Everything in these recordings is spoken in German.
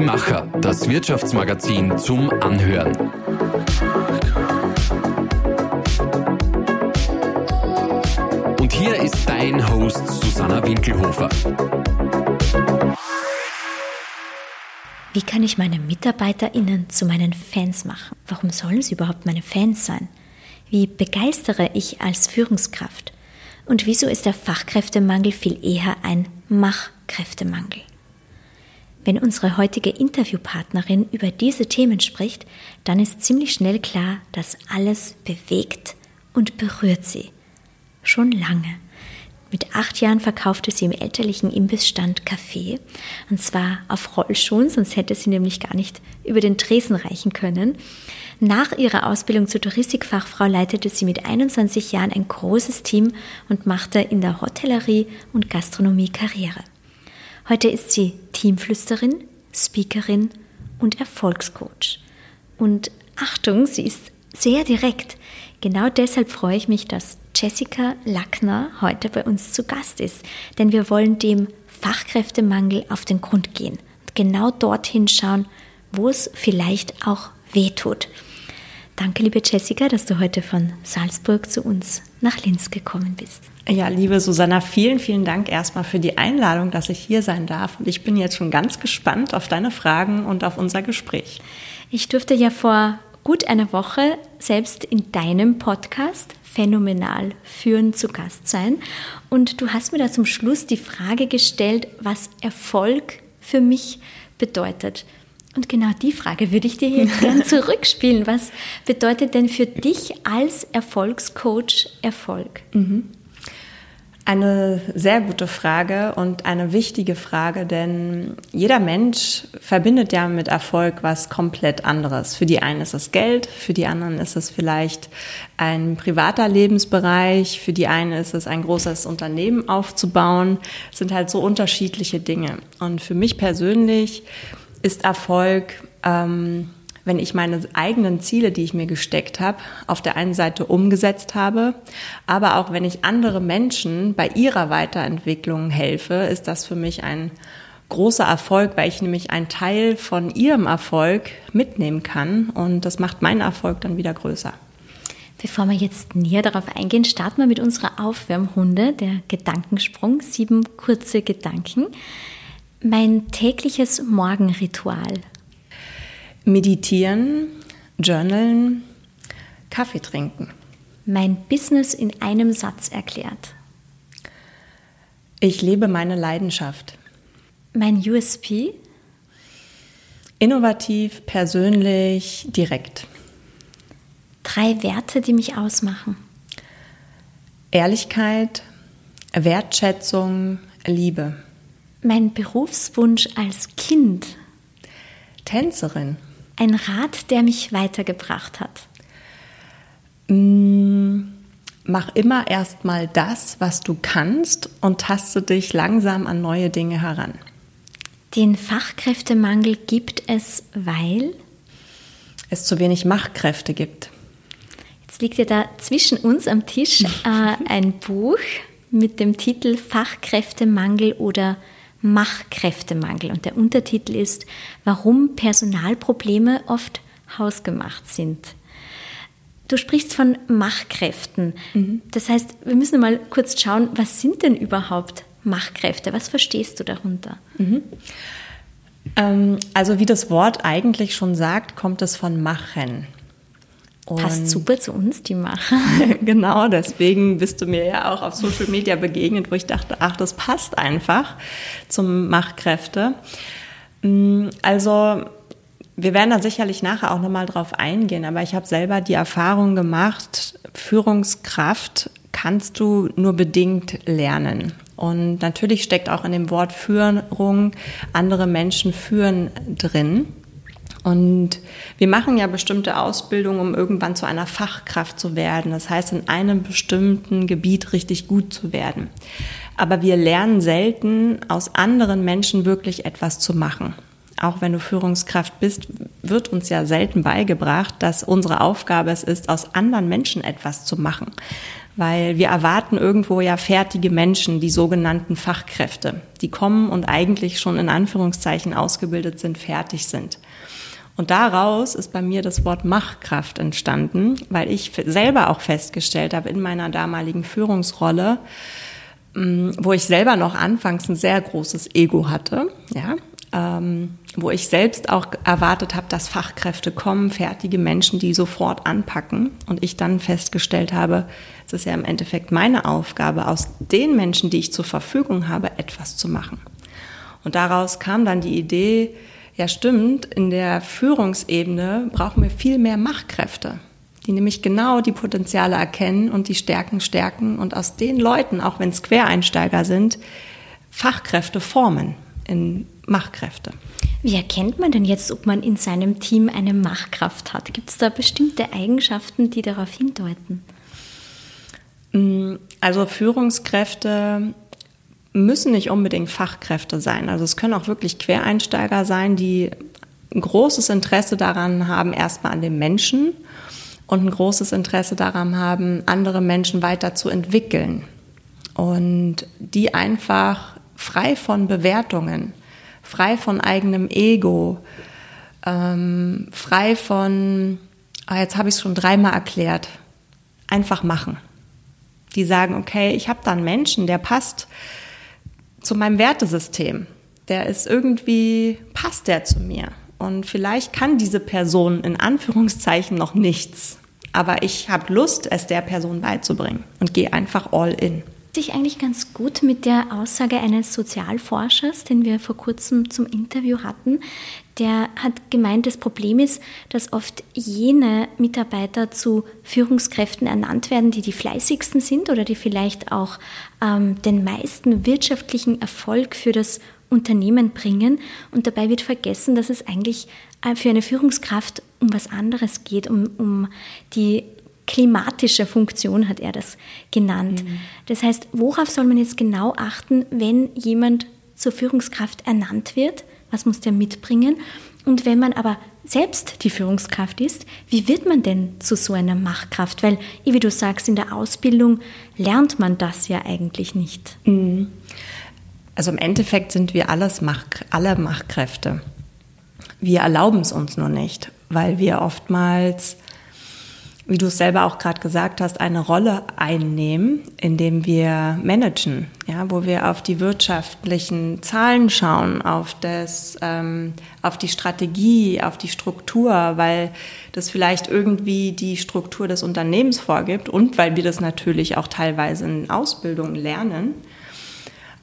Die Macher, das Wirtschaftsmagazin zum Anhören. Und hier ist dein Host Susanna Winkelhofer. Wie kann ich meine MitarbeiterInnen zu meinen Fans machen? Warum sollen sie überhaupt meine Fans sein? Wie begeistere ich als Führungskraft? Und wieso ist der Fachkräftemangel viel eher ein Machkräftemangel? Wenn unsere heutige Interviewpartnerin über diese Themen spricht, dann ist ziemlich schnell klar, dass alles bewegt und berührt sie. Schon lange. Mit acht Jahren verkaufte sie im elterlichen Imbissstand Kaffee, und zwar auf Rollschuhen, sonst hätte sie nämlich gar nicht über den Tresen reichen können. Nach ihrer Ausbildung zur Touristikfachfrau leitete sie mit 21 Jahren ein großes Team und machte in der Hotellerie und Gastronomie Karriere. Heute ist sie Teamflüsterin, Speakerin und Erfolgscoach. Und Achtung, sie ist sehr direkt. Genau deshalb freue ich mich, dass Jessica Lackner heute bei uns zu Gast ist, denn wir wollen dem Fachkräftemangel auf den Grund gehen und genau dorthin schauen, wo es vielleicht auch weh tut. Danke, liebe Jessica, dass du heute von Salzburg zu uns nach Linz gekommen bist. Ja, liebe Susanna, vielen, vielen Dank erstmal für die Einladung, dass ich hier sein darf. Und ich bin jetzt schon ganz gespannt auf deine Fragen und auf unser Gespräch. Ich durfte ja vor gut einer Woche selbst in deinem Podcast phänomenal führen zu Gast sein. Und du hast mir da zum Schluss die Frage gestellt, was Erfolg für mich bedeutet. Und genau die Frage würde ich dir jetzt gerne zurückspielen. Was bedeutet denn für dich als Erfolgscoach Erfolg? Mhm. Eine sehr gute Frage und eine wichtige Frage, denn jeder Mensch verbindet ja mit Erfolg was komplett anderes. Für die einen ist es Geld, für die anderen ist es vielleicht ein privater Lebensbereich, für die einen ist es ein großes Unternehmen aufzubauen. Es sind halt so unterschiedliche Dinge. Und für mich persönlich ist Erfolg, ähm, wenn ich meine eigenen Ziele, die ich mir gesteckt habe, auf der einen Seite umgesetzt habe, aber auch wenn ich andere Menschen bei ihrer Weiterentwicklung helfe, ist das für mich ein großer Erfolg, weil ich nämlich einen Teil von ihrem Erfolg mitnehmen kann und das macht meinen Erfolg dann wieder größer. Bevor wir jetzt näher darauf eingehen, starten wir mit unserer Aufwärmrunde, der Gedankensprung, sieben kurze Gedanken. Mein tägliches Morgenritual. Meditieren, journalen, Kaffee trinken. Mein Business in einem Satz erklärt. Ich lebe meine Leidenschaft. Mein USP. Innovativ, persönlich, direkt. Drei Werte, die mich ausmachen. Ehrlichkeit, Wertschätzung, Liebe. Mein Berufswunsch als Kind. Tänzerin. Ein Rat, der mich weitergebracht hat. Mm, mach immer erstmal das, was du kannst und taste dich langsam an neue Dinge heran. Den Fachkräftemangel gibt es, weil es zu wenig Machtkräfte gibt. Jetzt liegt ja da zwischen uns am Tisch äh, ein Buch mit dem Titel Fachkräftemangel oder Machkräftemangel. Und der Untertitel ist, warum Personalprobleme oft hausgemacht sind. Du sprichst von Machkräften. Mhm. Das heißt, wir müssen mal kurz schauen, was sind denn überhaupt Machkräfte? Was verstehst du darunter? Mhm. Ähm, also wie das Wort eigentlich schon sagt, kommt es von Machen. Und Passt super zu uns, die Macher. genau, deswegen bist du mir ja auch auf Social Media begegnet, wo ich dachte, ach, das passt einfach zum Machkräfte. Mm, also wir werden da sicherlich nachher auch nochmal drauf eingehen, aber ich habe selber die Erfahrung gemacht, Führungskraft kannst du nur bedingt lernen. Und natürlich steckt auch in dem Wort Führung andere Menschen führen drin. Und wir machen ja bestimmte Ausbildungen, um irgendwann zu einer Fachkraft zu werden. Das heißt, in einem bestimmten Gebiet richtig gut zu werden. Aber wir lernen selten, aus anderen Menschen wirklich etwas zu machen. Auch wenn du Führungskraft bist, wird uns ja selten beigebracht, dass unsere Aufgabe es ist, aus anderen Menschen etwas zu machen. weil wir erwarten irgendwo ja fertige Menschen, die sogenannten Fachkräfte, die kommen und eigentlich schon in Anführungszeichen ausgebildet sind, fertig sind. Und daraus ist bei mir das Wort Machtkraft entstanden, weil ich selber auch festgestellt habe in meiner damaligen Führungsrolle, mm, wo ich selber noch anfangs ein sehr großes Ego hatte, ja, ähm, wo ich selbst auch erwartet habe, dass Fachkräfte kommen, fertige Menschen, die sofort anpacken. Und ich dann festgestellt habe, es ist ja im Endeffekt meine Aufgabe, aus den Menschen, die ich zur Verfügung habe, etwas zu machen. Und daraus kam dann die Idee, ja stimmt, in der Führungsebene brauchen wir viel mehr Machtkräfte, die nämlich genau die Potenziale erkennen und die Stärken stärken und aus den Leuten, auch wenn es Quereinsteiger sind, Fachkräfte formen in Machtkräfte. Wie erkennt man denn jetzt, ob man in seinem Team eine Machtkraft hat? Gibt es da bestimmte Eigenschaften, die darauf hindeuten? Mm, also Führungskräfte müssen nicht unbedingt Fachkräfte sein. Also es können auch wirklich Quereinsteiger sein, die ein großes Interesse daran haben, erstmal an dem Menschen und ein großes Interesse daran haben, andere Menschen weiterzuentwickeln. Und die einfach frei von Bewertungen frei von eigenem Ego, ähm, frei von, ah, jetzt habe ich es schon dreimal erklärt, einfach machen. Die sagen, okay, ich habe da einen Menschen, der passt zu meinem Wertesystem. Der ist irgendwie, passt der zu mir. Und vielleicht kann diese Person in Anführungszeichen noch nichts. Aber ich habe Lust, es der Person beizubringen und gehe einfach all in sich eigentlich ganz gut mit der Aussage eines Sozialforschers, den wir vor kurzem zum Interview hatten. Der hat gemeint, das Problem ist, dass oft jene Mitarbeiter zu Führungskräften ernannt werden, die die fleißigsten sind oder die vielleicht auch ähm, den meisten wirtschaftlichen Erfolg für das Unternehmen bringen. Und dabei wird vergessen, dass es eigentlich äh, für eine Führungskraft um was anderes geht, um, um die klimatische Funktion hat er das genannt. Mhm. Das heißt, worauf soll man jetzt genau achten, wenn jemand zur Führungskraft ernannt wird? Was muss der mitbringen? Und wenn man aber selbst die Führungskraft ist, wie wird man denn zu so einer Machtkraft? Weil, wie du sagst, in der Ausbildung lernt man das ja eigentlich nicht. Mhm. Also im Endeffekt sind wir alles Macht, alle Machtkräfte. Wir erlauben es uns nur nicht, weil wir oftmals wie du es selber auch gerade gesagt hast, eine Rolle einnehmen, indem wir managen, ja, wo wir auf die wirtschaftlichen Zahlen schauen, auf das, ähm, auf die Strategie, auf die Struktur, weil das vielleicht irgendwie die Struktur des Unternehmens vorgibt und weil wir das natürlich auch teilweise in Ausbildungen lernen.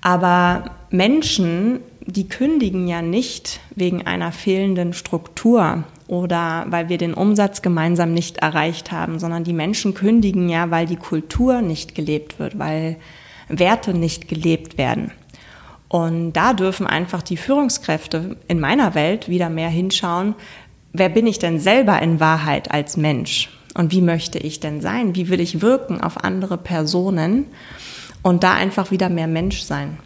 Aber Menschen, die kündigen ja nicht wegen einer fehlenden Struktur oder weil wir den Umsatz gemeinsam nicht erreicht haben, sondern die Menschen kündigen ja, weil die Kultur nicht gelebt wird, weil Werte nicht gelebt werden. Und da dürfen einfach die Führungskräfte in meiner Welt wieder mehr hinschauen, wer bin ich denn selber in Wahrheit als Mensch? Und wie möchte ich denn sein? Wie will ich wirken auf andere Personen? Und da einfach wieder mehr Mensch sein.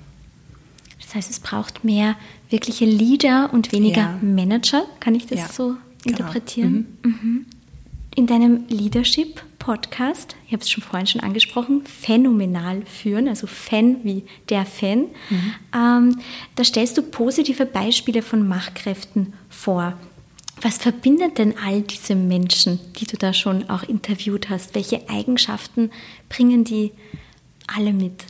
Das heißt, es braucht mehr wirkliche Leader und weniger ja. Manager. Kann ich das ja. so. Interpretieren. Genau. Mhm. In deinem Leadership-Podcast, ich habe es schon vorhin schon angesprochen, phänomenal führen, also Fan wie der Fan, mhm. ähm, da stellst du positive Beispiele von Machtkräften vor. Was verbindet denn all diese Menschen, die du da schon auch interviewt hast? Welche Eigenschaften bringen die alle mit?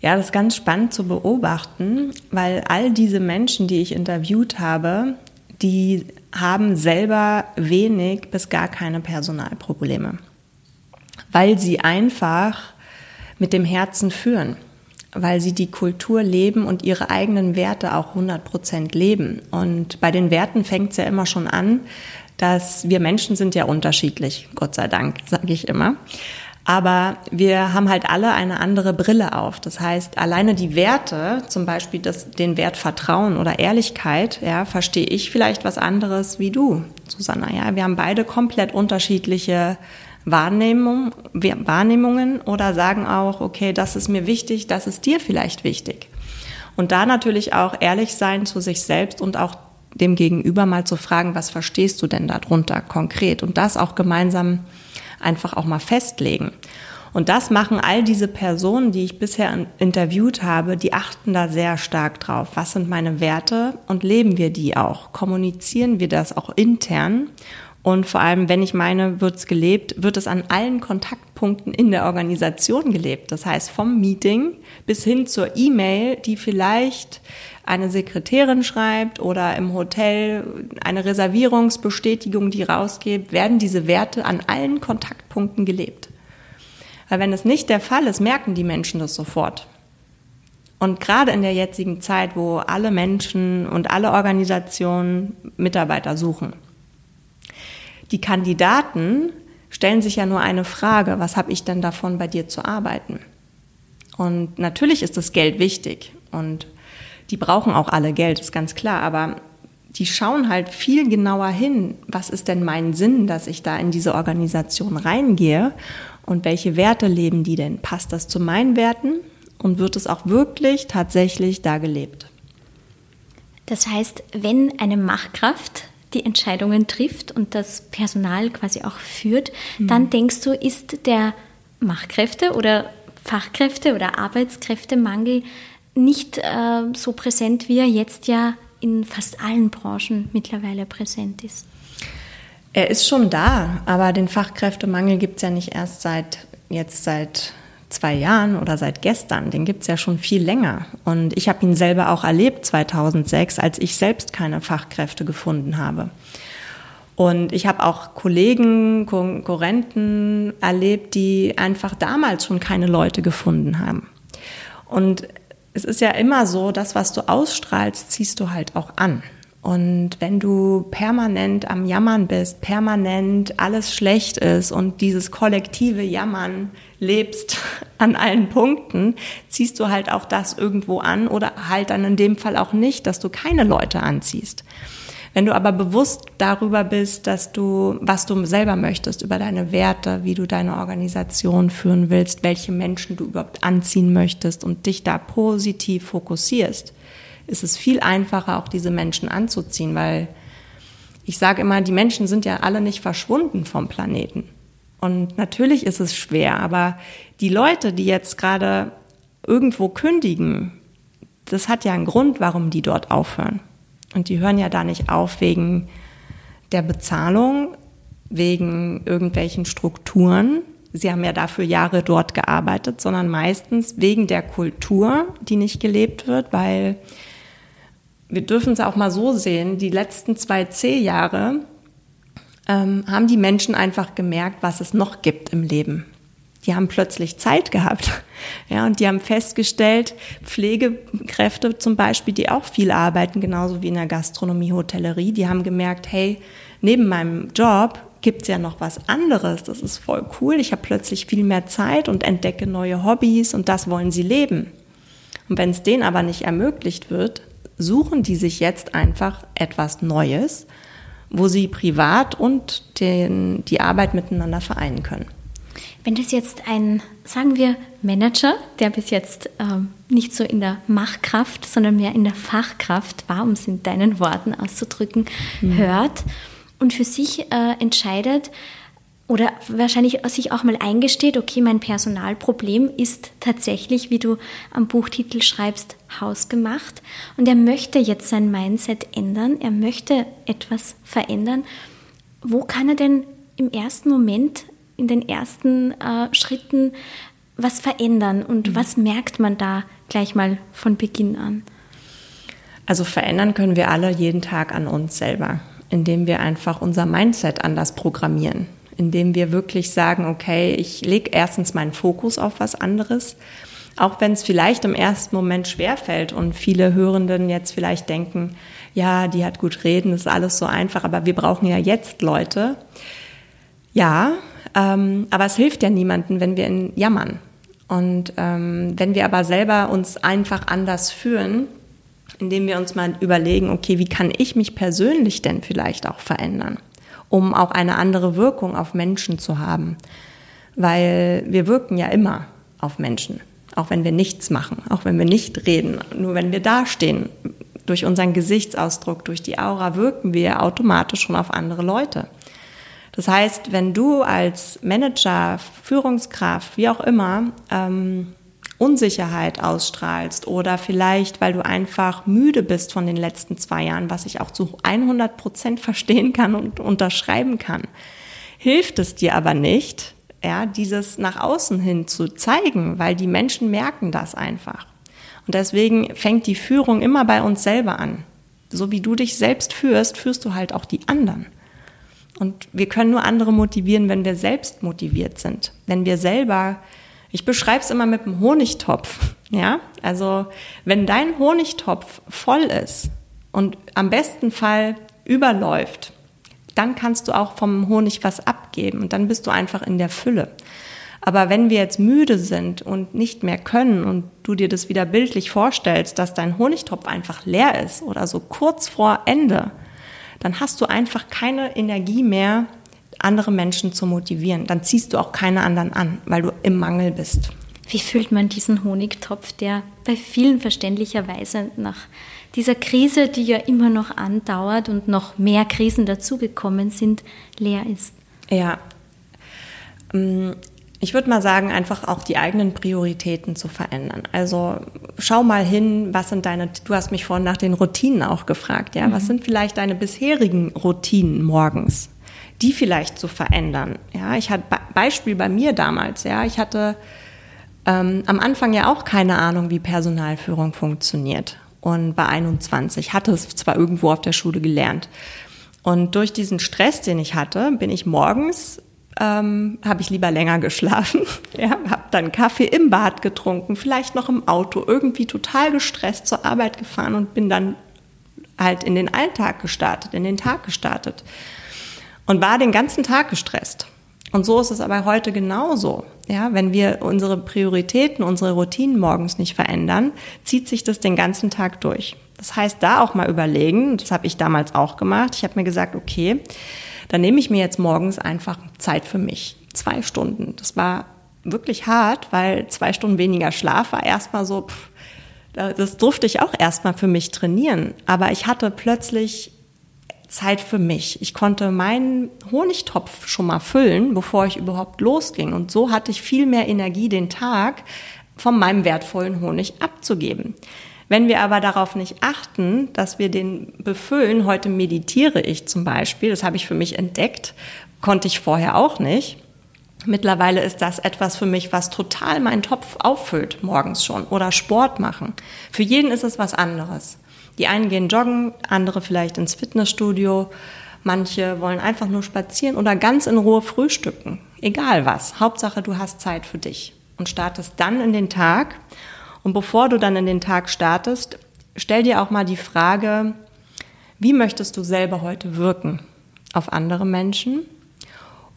Ja, das ist ganz spannend zu beobachten, weil all diese Menschen, die ich interviewt habe, die haben selber wenig bis gar keine Personalprobleme, weil sie einfach mit dem Herzen führen, weil sie die Kultur leben und ihre eigenen Werte auch 100 Prozent leben. Und bei den Werten fängt es ja immer schon an, dass wir Menschen sind ja unterschiedlich, Gott sei Dank, sage ich immer. Aber wir haben halt alle eine andere Brille auf. Das heißt, alleine die Werte, zum Beispiel das, den Wert Vertrauen oder Ehrlichkeit, ja, verstehe ich vielleicht was anderes wie du, Susanna. Ja, wir haben beide komplett unterschiedliche Wahrnehmung, Wahrnehmungen oder sagen auch, okay, das ist mir wichtig, das ist dir vielleicht wichtig. Und da natürlich auch ehrlich sein zu sich selbst und auch dem Gegenüber mal zu fragen, was verstehst du denn darunter konkret? Und das auch gemeinsam einfach auch mal festlegen. Und das machen all diese Personen, die ich bisher interviewt habe, die achten da sehr stark drauf. Was sind meine Werte und leben wir die auch? Kommunizieren wir das auch intern? Und vor allem, wenn ich meine, wird es gelebt, wird es an allen Kontaktpunkten in der Organisation gelebt. Das heißt, vom Meeting bis hin zur E-Mail, die vielleicht eine Sekretärin schreibt oder im Hotel eine Reservierungsbestätigung, die rausgeht, werden diese Werte an allen Kontaktpunkten gelebt. Weil wenn es nicht der Fall ist, merken die Menschen das sofort. Und gerade in der jetzigen Zeit, wo alle Menschen und alle Organisationen Mitarbeiter suchen, die Kandidaten stellen sich ja nur eine Frage, was habe ich denn davon, bei dir zu arbeiten? Und natürlich ist das Geld wichtig und die brauchen auch alle Geld, ist ganz klar, aber die schauen halt viel genauer hin, was ist denn mein Sinn, dass ich da in diese Organisation reingehe und welche Werte leben die denn? Passt das zu meinen Werten und wird es auch wirklich tatsächlich da gelebt? Das heißt, wenn eine Machtkraft die Entscheidungen trifft und das Personal quasi auch führt, mhm. dann denkst du, ist der Machtkräfte oder Fachkräfte oder Arbeitskräftemangel nicht äh, so präsent, wie er jetzt ja in fast allen Branchen mittlerweile präsent ist. Er ist schon da, aber den Fachkräftemangel gibt es ja nicht erst seit jetzt seit zwei Jahren oder seit gestern. Den gibt es ja schon viel länger. Und ich habe ihn selber auch erlebt 2006, als ich selbst keine Fachkräfte gefunden habe. Und ich habe auch Kollegen, Konkurrenten erlebt, die einfach damals schon keine Leute gefunden haben. Und es ist ja immer so, das, was du ausstrahlst, ziehst du halt auch an. Und wenn du permanent am Jammern bist, permanent alles schlecht ist und dieses kollektive Jammern lebst an allen Punkten, ziehst du halt auch das irgendwo an oder halt dann in dem Fall auch nicht, dass du keine Leute anziehst. Wenn du aber bewusst darüber bist, dass du, was du selber möchtest, über deine Werte, wie du deine Organisation führen willst, welche Menschen du überhaupt anziehen möchtest und dich da positiv fokussierst, ist es viel einfacher, auch diese Menschen anzuziehen, weil ich sage immer, die Menschen sind ja alle nicht verschwunden vom Planeten. Und natürlich ist es schwer, aber die Leute, die jetzt gerade irgendwo kündigen, das hat ja einen Grund, warum die dort aufhören. Und die hören ja da nicht auf wegen der Bezahlung, wegen irgendwelchen Strukturen. Sie haben ja dafür Jahre dort gearbeitet, sondern meistens wegen der Kultur, die nicht gelebt wird, weil wir dürfen es auch mal so sehen, die letzten zwei C-Jahre ähm, haben die Menschen einfach gemerkt, was es noch gibt im Leben. Die haben plötzlich Zeit gehabt. Ja, und die haben festgestellt, Pflegekräfte zum Beispiel, die auch viel arbeiten, genauso wie in der Gastronomie, Hotellerie, die haben gemerkt, hey, neben meinem Job gibt's ja noch was anderes. Das ist voll cool. Ich habe plötzlich viel mehr Zeit und entdecke neue Hobbys und das wollen sie leben. Und wenn es denen aber nicht ermöglicht wird, suchen die sich jetzt einfach etwas Neues, wo sie privat und den, die Arbeit miteinander vereinen können. Wenn das jetzt ein, sagen wir, Manager, der bis jetzt ähm, nicht so in der Machkraft, sondern mehr in der Fachkraft war, um es in deinen Worten auszudrücken, mhm. hört und für sich äh, entscheidet, oder wahrscheinlich sich auch mal eingesteht, okay, mein Personalproblem ist tatsächlich, wie du am Buchtitel schreibst, hausgemacht. Und er möchte jetzt sein Mindset ändern, er möchte etwas verändern. Wo kann er denn im ersten Moment, in den ersten äh, Schritten was verändern und mhm. was merkt man da gleich mal von Beginn an? Also verändern können wir alle jeden Tag an uns selber, indem wir einfach unser Mindset anders programmieren indem wir wirklich sagen, okay, ich lege erstens meinen Fokus auf was anderes, auch wenn es vielleicht im ersten Moment schwerfällt und viele Hörenden jetzt vielleicht denken, ja, die hat gut reden, ist alles so einfach, aber wir brauchen ja jetzt Leute. Ja, ähm, aber es hilft ja niemandem, wenn wir in jammern. Und ähm, wenn wir aber selber uns einfach anders fühlen, indem wir uns mal überlegen, okay, wie kann ich mich persönlich denn vielleicht auch verändern? um auch eine andere Wirkung auf Menschen zu haben. Weil wir wirken ja immer auf Menschen, auch wenn wir nichts machen, auch wenn wir nicht reden. Nur wenn wir dastehen, durch unseren Gesichtsausdruck, durch die Aura wirken wir automatisch schon auf andere Leute. Das heißt, wenn du als Manager, Führungskraft, wie auch immer, ähm, Unsicherheit ausstrahlst oder vielleicht, weil du einfach müde bist von den letzten zwei Jahren, was ich auch zu 100 Prozent verstehen kann und unterschreiben kann, hilft es dir aber nicht, ja, dieses nach außen hin zu zeigen, weil die Menschen merken das einfach. Und deswegen fängt die Führung immer bei uns selber an. So wie du dich selbst führst, führst du halt auch die anderen. Und wir können nur andere motivieren, wenn wir selbst motiviert sind. Wenn wir selber ich beschreibe es immer mit einem Honigtopf. Ja, also wenn dein Honigtopf voll ist und am besten Fall überläuft, dann kannst du auch vom Honig was abgeben und dann bist du einfach in der Fülle. Aber wenn wir jetzt müde sind und nicht mehr können und du dir das wieder bildlich vorstellst, dass dein Honigtopf einfach leer ist oder so kurz vor Ende, dann hast du einfach keine Energie mehr, andere Menschen zu motivieren. Dann ziehst du auch keine anderen an, weil du im Mangel bist. Wie fühlt man diesen Honigtopf, der bei vielen verständlicherweise nach dieser Krise, die ja immer noch andauert und noch mehr Krisen dazugekommen sind, leer ist? Ja. Ich würde mal sagen, einfach auch die eigenen Prioritäten zu verändern. Also schau mal hin, was sind deine, du hast mich vorhin nach den Routinen auch gefragt, ja, mhm. was sind vielleicht deine bisherigen Routinen morgens? die vielleicht zu verändern. Ja, ich hatte Beispiel bei mir damals. Ja, ich hatte ähm, am Anfang ja auch keine Ahnung, wie Personalführung funktioniert. Und bei 21 hatte es zwar irgendwo auf der Schule gelernt. Und durch diesen Stress, den ich hatte, bin ich morgens ähm, habe ich lieber länger geschlafen, ja, habe dann Kaffee im Bad getrunken, vielleicht noch im Auto, irgendwie total gestresst zur Arbeit gefahren und bin dann halt in den Alltag gestartet, in den Tag gestartet und war den ganzen Tag gestresst. Und so ist es aber heute genauso. Ja, wenn wir unsere Prioritäten, unsere Routinen morgens nicht verändern, zieht sich das den ganzen Tag durch. Das heißt, da auch mal überlegen, das habe ich damals auch gemacht. Ich habe mir gesagt, okay, dann nehme ich mir jetzt morgens einfach Zeit für mich. Zwei Stunden. Das war wirklich hart, weil zwei Stunden weniger Schlaf war erstmal so, pff, das durfte ich auch erstmal für mich trainieren. Aber ich hatte plötzlich Zeit für mich. Ich konnte meinen Honigtopf schon mal füllen, bevor ich überhaupt losging. Und so hatte ich viel mehr Energie, den Tag von meinem wertvollen Honig abzugeben. Wenn wir aber darauf nicht achten, dass wir den befüllen, heute meditiere ich zum Beispiel, das habe ich für mich entdeckt, konnte ich vorher auch nicht. Mittlerweile ist das etwas für mich, was total meinen Topf auffüllt morgens schon oder Sport machen. Für jeden ist es was anderes. Die einen gehen joggen, andere vielleicht ins Fitnessstudio. Manche wollen einfach nur spazieren oder ganz in Ruhe frühstücken. Egal was. Hauptsache, du hast Zeit für dich und startest dann in den Tag. Und bevor du dann in den Tag startest, stell dir auch mal die Frage, wie möchtest du selber heute wirken auf andere Menschen?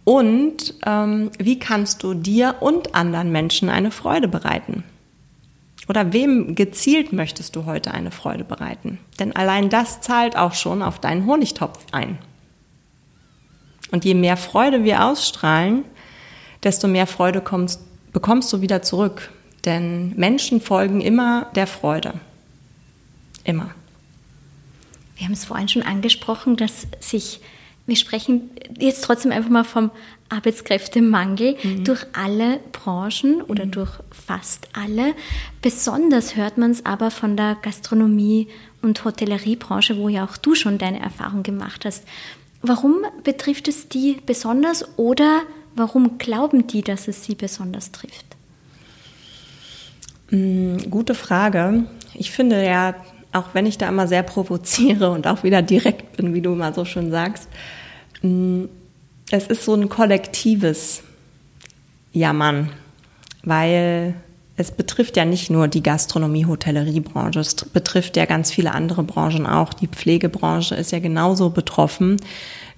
Und ähm, wie kannst du dir und anderen Menschen eine Freude bereiten? Oder wem gezielt möchtest du heute eine Freude bereiten? Denn allein das zahlt auch schon auf deinen Honigtopf ein. Und je mehr Freude wir ausstrahlen, desto mehr Freude kommst, bekommst du wieder zurück. Denn Menschen folgen immer der Freude. Immer. Wir haben es vorhin schon angesprochen, dass sich, wir sprechen jetzt trotzdem einfach mal vom Arbeitskräftemangel mhm. durch alle Branchen oder mhm. durch fast alle. Besonders hört man es aber von der Gastronomie- und Hotelleriebranche, wo ja auch du schon deine Erfahrung gemacht hast. Warum betrifft es die besonders oder warum glauben die, dass es sie besonders trifft? Mhm, gute Frage. Ich finde ja, auch wenn ich da immer sehr provoziere und auch wieder direkt bin, wie du mal so schön sagst, mm, es ist so ein kollektives Jammern, weil es betrifft ja nicht nur die Gastronomie, Hotelleriebranche, es betrifft ja ganz viele andere Branchen auch. Die Pflegebranche ist ja genauso betroffen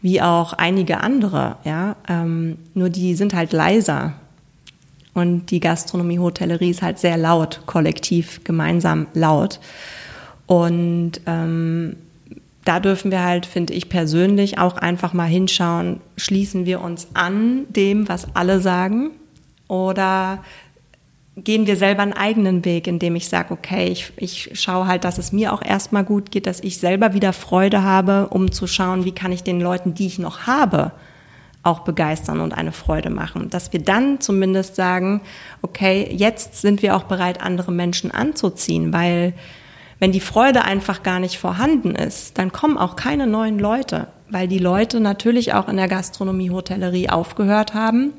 wie auch einige andere, ja. Ähm, nur die sind halt leiser. Und die Gastronomie, Hotellerie ist halt sehr laut, kollektiv, gemeinsam laut. Und ähm, da dürfen wir halt, finde ich persönlich, auch einfach mal hinschauen, schließen wir uns an dem, was alle sagen oder gehen wir selber einen eigenen Weg, indem ich sage, okay, ich, ich schaue halt, dass es mir auch erstmal gut geht, dass ich selber wieder Freude habe, um zu schauen, wie kann ich den Leuten, die ich noch habe, auch begeistern und eine Freude machen. Dass wir dann zumindest sagen, okay, jetzt sind wir auch bereit, andere Menschen anzuziehen, weil wenn die Freude einfach gar nicht vorhanden ist, dann kommen auch keine neuen Leute, weil die Leute natürlich auch in der Gastronomie, Hotellerie aufgehört haben,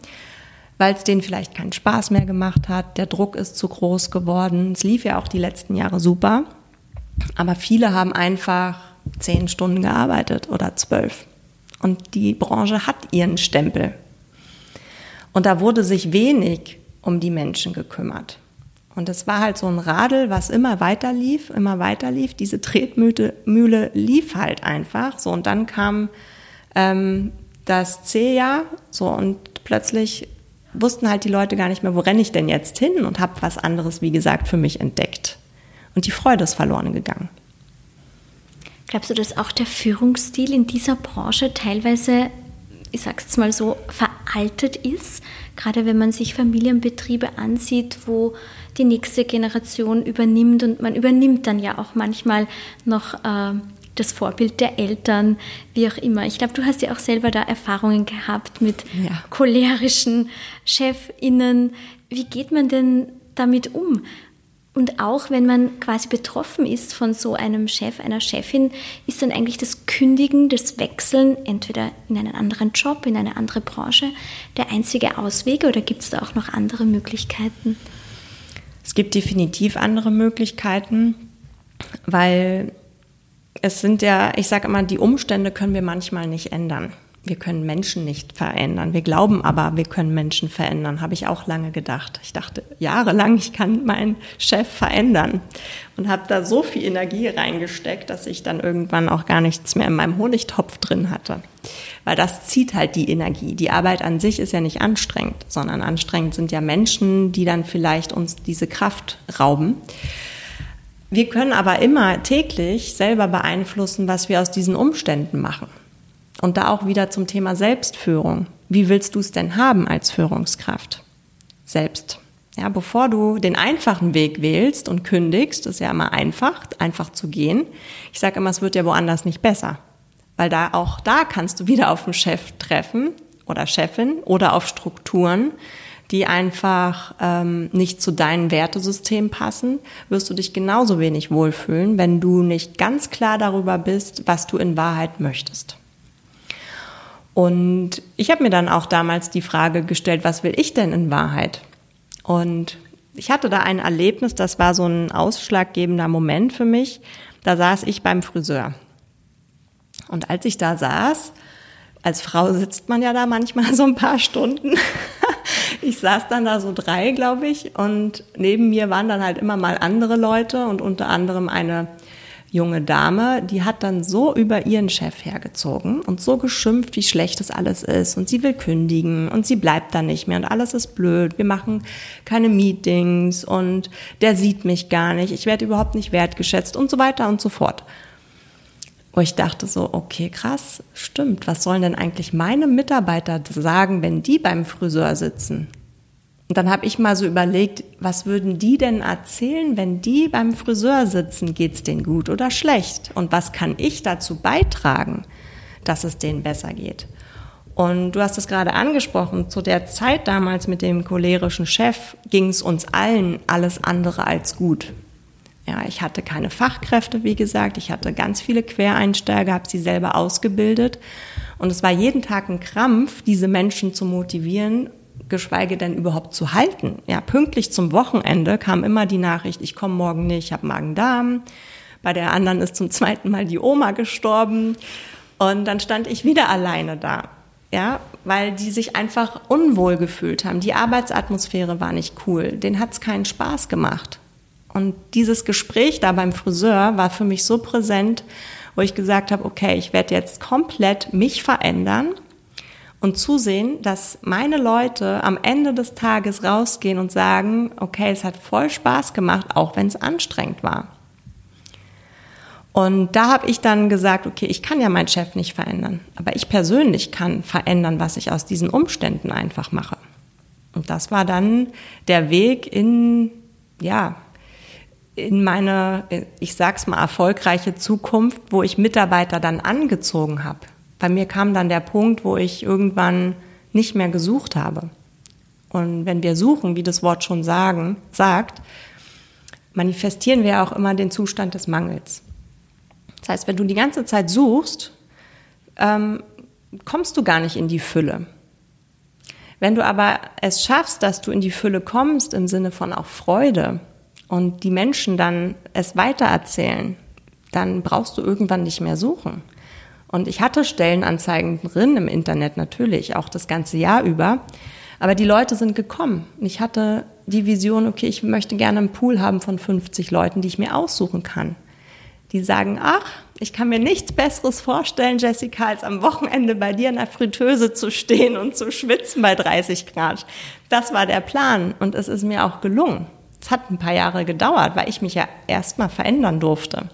weil es denen vielleicht keinen Spaß mehr gemacht hat, der Druck ist zu groß geworden. Es lief ja auch die letzten Jahre super, aber viele haben einfach zehn Stunden gearbeitet oder zwölf. Und die Branche hat ihren Stempel. Und da wurde sich wenig um die Menschen gekümmert. Und es war halt so ein Radl, was immer weiter lief, immer weiter lief. Diese Tretmühle lief halt einfach. So, und dann kam ähm, das C-Jahr, so, und plötzlich wussten halt die Leute gar nicht mehr, wo renne ich denn jetzt hin und habe was anderes, wie gesagt, für mich entdeckt. Und die Freude ist verloren gegangen. Glaubst du, dass auch der Führungsstil in dieser Branche teilweise, ich sag's jetzt mal so, veraltet ist? Gerade wenn man sich Familienbetriebe ansieht, wo die nächste Generation übernimmt und man übernimmt dann ja auch manchmal noch äh, das Vorbild der Eltern, wie auch immer. Ich glaube, du hast ja auch selber da Erfahrungen gehabt mit ja. cholerischen Chefinnen. Wie geht man denn damit um? Und auch wenn man quasi betroffen ist von so einem Chef, einer Chefin, ist dann eigentlich das Kündigen, das Wechseln entweder in einen anderen Job, in eine andere Branche der einzige Ausweg oder gibt es da auch noch andere Möglichkeiten? Es gibt definitiv andere Möglichkeiten, weil es sind ja, ich sage immer, die Umstände können wir manchmal nicht ändern wir können Menschen nicht verändern. Wir glauben aber, wir können Menschen verändern, habe ich auch lange gedacht. Ich dachte jahrelang, ich kann meinen Chef verändern und habe da so viel Energie reingesteckt, dass ich dann irgendwann auch gar nichts mehr in meinem Honigtopf drin hatte. Weil das zieht halt die Energie. Die Arbeit an sich ist ja nicht anstrengend, sondern anstrengend sind ja Menschen, die dann vielleicht uns diese Kraft rauben. Wir können aber immer täglich selber beeinflussen, was wir aus diesen Umständen machen. Und da auch wieder zum Thema Selbstführung. Wie willst du es denn haben als Führungskraft? Selbst. Ja, bevor du den einfachen Weg wählst und kündigst, ist ja immer einfach, einfach zu gehen. Ich sage immer, es wird ja woanders nicht besser. Weil da auch da kannst du wieder auf einen Chef treffen oder Chefin oder auf Strukturen, die einfach ähm, nicht zu deinem Wertesystem passen, wirst du dich genauso wenig wohlfühlen, wenn du nicht ganz klar darüber bist, was du in Wahrheit möchtest. Und ich habe mir dann auch damals die Frage gestellt, was will ich denn in Wahrheit? Und ich hatte da ein Erlebnis, das war so ein ausschlaggebender Moment für mich. Da saß ich beim Friseur. Und als ich da saß, als Frau sitzt man ja da manchmal so ein paar Stunden. Ich saß dann da so drei, glaube ich, und neben mir waren dann halt immer mal andere Leute und unter anderem eine junge Dame, die hat dann so über ihren Chef hergezogen und so geschimpft, wie schlecht das alles ist und sie will kündigen und sie bleibt dann nicht mehr und alles ist blöd. Wir machen keine Meetings und der sieht mich gar nicht, ich werde überhaupt nicht wertgeschätzt und so weiter und so fort. Wo ich dachte so, okay, krass, stimmt. Was sollen denn eigentlich meine Mitarbeiter sagen, wenn die beim Friseur sitzen? Und dann habe ich mal so überlegt, was würden die denn erzählen, wenn die beim Friseur sitzen, geht's denen gut oder schlecht? Und was kann ich dazu beitragen, dass es denen besser geht? Und du hast es gerade angesprochen, zu der Zeit damals mit dem cholerischen Chef ging es uns allen alles andere als gut. Ja, ich hatte keine Fachkräfte, wie gesagt, ich hatte ganz viele Quereinsteiger, habe sie selber ausgebildet. Und es war jeden Tag ein Krampf, diese Menschen zu motivieren, geschweige denn überhaupt zu halten. Ja, pünktlich zum Wochenende kam immer die Nachricht, ich komme morgen nicht, ich habe Magen-Darm. Bei der anderen ist zum zweiten Mal die Oma gestorben. Und dann stand ich wieder alleine da. Ja, weil die sich einfach unwohl gefühlt haben. Die Arbeitsatmosphäre war nicht cool. Den hat es keinen Spaß gemacht. Und dieses Gespräch da beim Friseur war für mich so präsent, wo ich gesagt habe, okay, ich werde jetzt komplett mich verändern und zusehen, dass meine Leute am Ende des Tages rausgehen und sagen, okay, es hat voll Spaß gemacht, auch wenn es anstrengend war. Und da habe ich dann gesagt, okay, ich kann ja meinen Chef nicht verändern, aber ich persönlich kann verändern, was ich aus diesen Umständen einfach mache. Und das war dann der Weg in, ja, in meine, ich sag's mal, erfolgreiche Zukunft, wo ich Mitarbeiter dann angezogen habe Bei mir kam dann der Punkt, wo ich irgendwann nicht mehr gesucht habe. Und wenn wir suchen, wie das Wort schon sagen, sagt, manifestieren wir auch immer den Zustand des Mangels. Das heißt, wenn du die ganze Zeit suchst, ähm, kommst du gar nicht in die Fülle. Wenn du aber es schaffst, dass du in die Fülle kommst im Sinne von auch Freude und die Menschen dann es weitererzählen, dann brauchst du irgendwann nicht mehr suchen. Und ich hatte Stellenanzeigen drin im Internet natürlich, auch das ganze Jahr über. Aber die Leute sind gekommen. Ich hatte die Vision, okay, ich möchte gerne einen Pool haben von 50 Leuten, die ich mir aussuchen kann. Die sagen, ach, ich kann mir nichts Besseres vorstellen, Jessica, als am Wochenende bei dir in der Fritteuse zu stehen und zu schwitzen bei 30 Grad. Das war der Plan und es ist mir auch gelungen. Es hat ein paar Jahre gedauert, weil ich mich ja erstmal verändern durfte.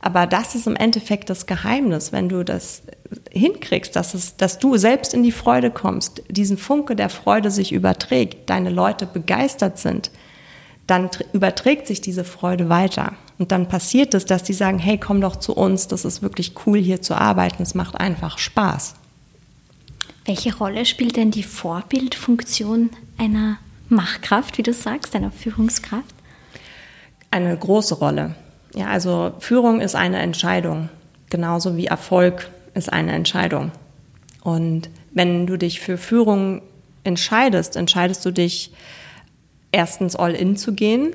Aber das ist im Endeffekt das Geheimnis, wenn du das hinkriegst, dass, es, dass du selbst in die Freude kommst, diesen Funke der Freude sich überträgt, deine Leute begeistert sind, dann überträgt sich diese Freude weiter. Und dann passiert es, dass die sagen, hey, komm doch zu uns, das ist wirklich cool hier zu arbeiten, es macht einfach Spaß. Welche Rolle spielt denn die Vorbildfunktion einer Machtkraft, wie du sagst, einer Führungskraft? Eine große Rolle. Ja, also Führung ist eine Entscheidung, genauso wie Erfolg ist eine Entscheidung. Und wenn du dich für Führung entscheidest, entscheidest du dich erstens all in zu gehen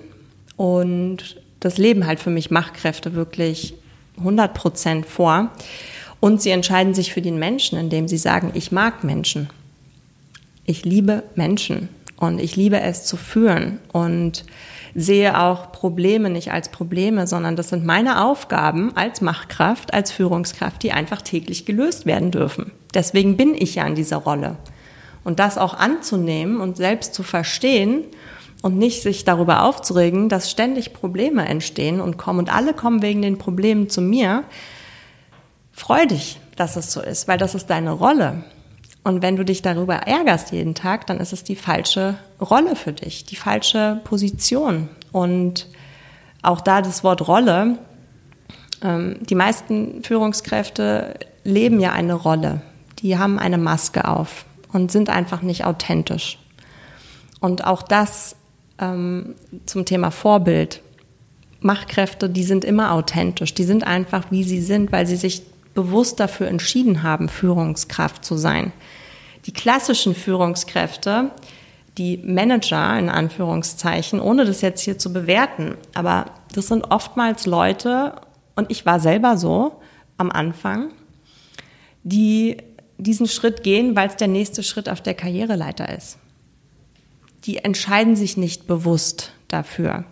und das Leben halt für mich Machtkräfte wirklich 100 Prozent vor. Und sie entscheiden sich für den Menschen, indem sie sagen, ich mag Menschen. Ich liebe Menschen und ich liebe es zu führen und sehe auch Probleme nicht als Probleme, sondern das sind meine Aufgaben als Machtkraft, als Führungskraft, die einfach täglich gelöst werden dürfen. Deswegen bin ich ja in dieser Rolle. Und das auch anzunehmen und selbst zu verstehen und nicht sich darüber aufzuregen, dass ständig Probleme entstehen und kommen und alle kommen wegen den Problemen zu mir. Freu dich, dass es so ist, weil das ist deine Rolle. Und wenn du dich darüber ärgerst jeden Tag, dann ist es die falsche Rolle für dich, die falsche Position. Und auch da das Wort Rolle, ähm, die meisten Führungskräfte leben ja eine Rolle. Die haben eine Maske auf und sind einfach nicht authentisch. Und auch das ähm, zum Thema Vorbild. Machtkräfte, die sind immer authentisch, die sind einfach, wie sie sind, weil sie sich bewusst dafür entschieden haben, Führungskraft zu sein. Die klassischen Führungskräfte, die Manager in Anführungszeichen, ohne das jetzt hier zu bewerten, aber das sind oftmals Leute, und ich war selber so am Anfang, die diesen Schritt gehen, weil es der nächste Schritt auf der Karriereleiter ist. Die entscheiden sich nicht bewusst dafür.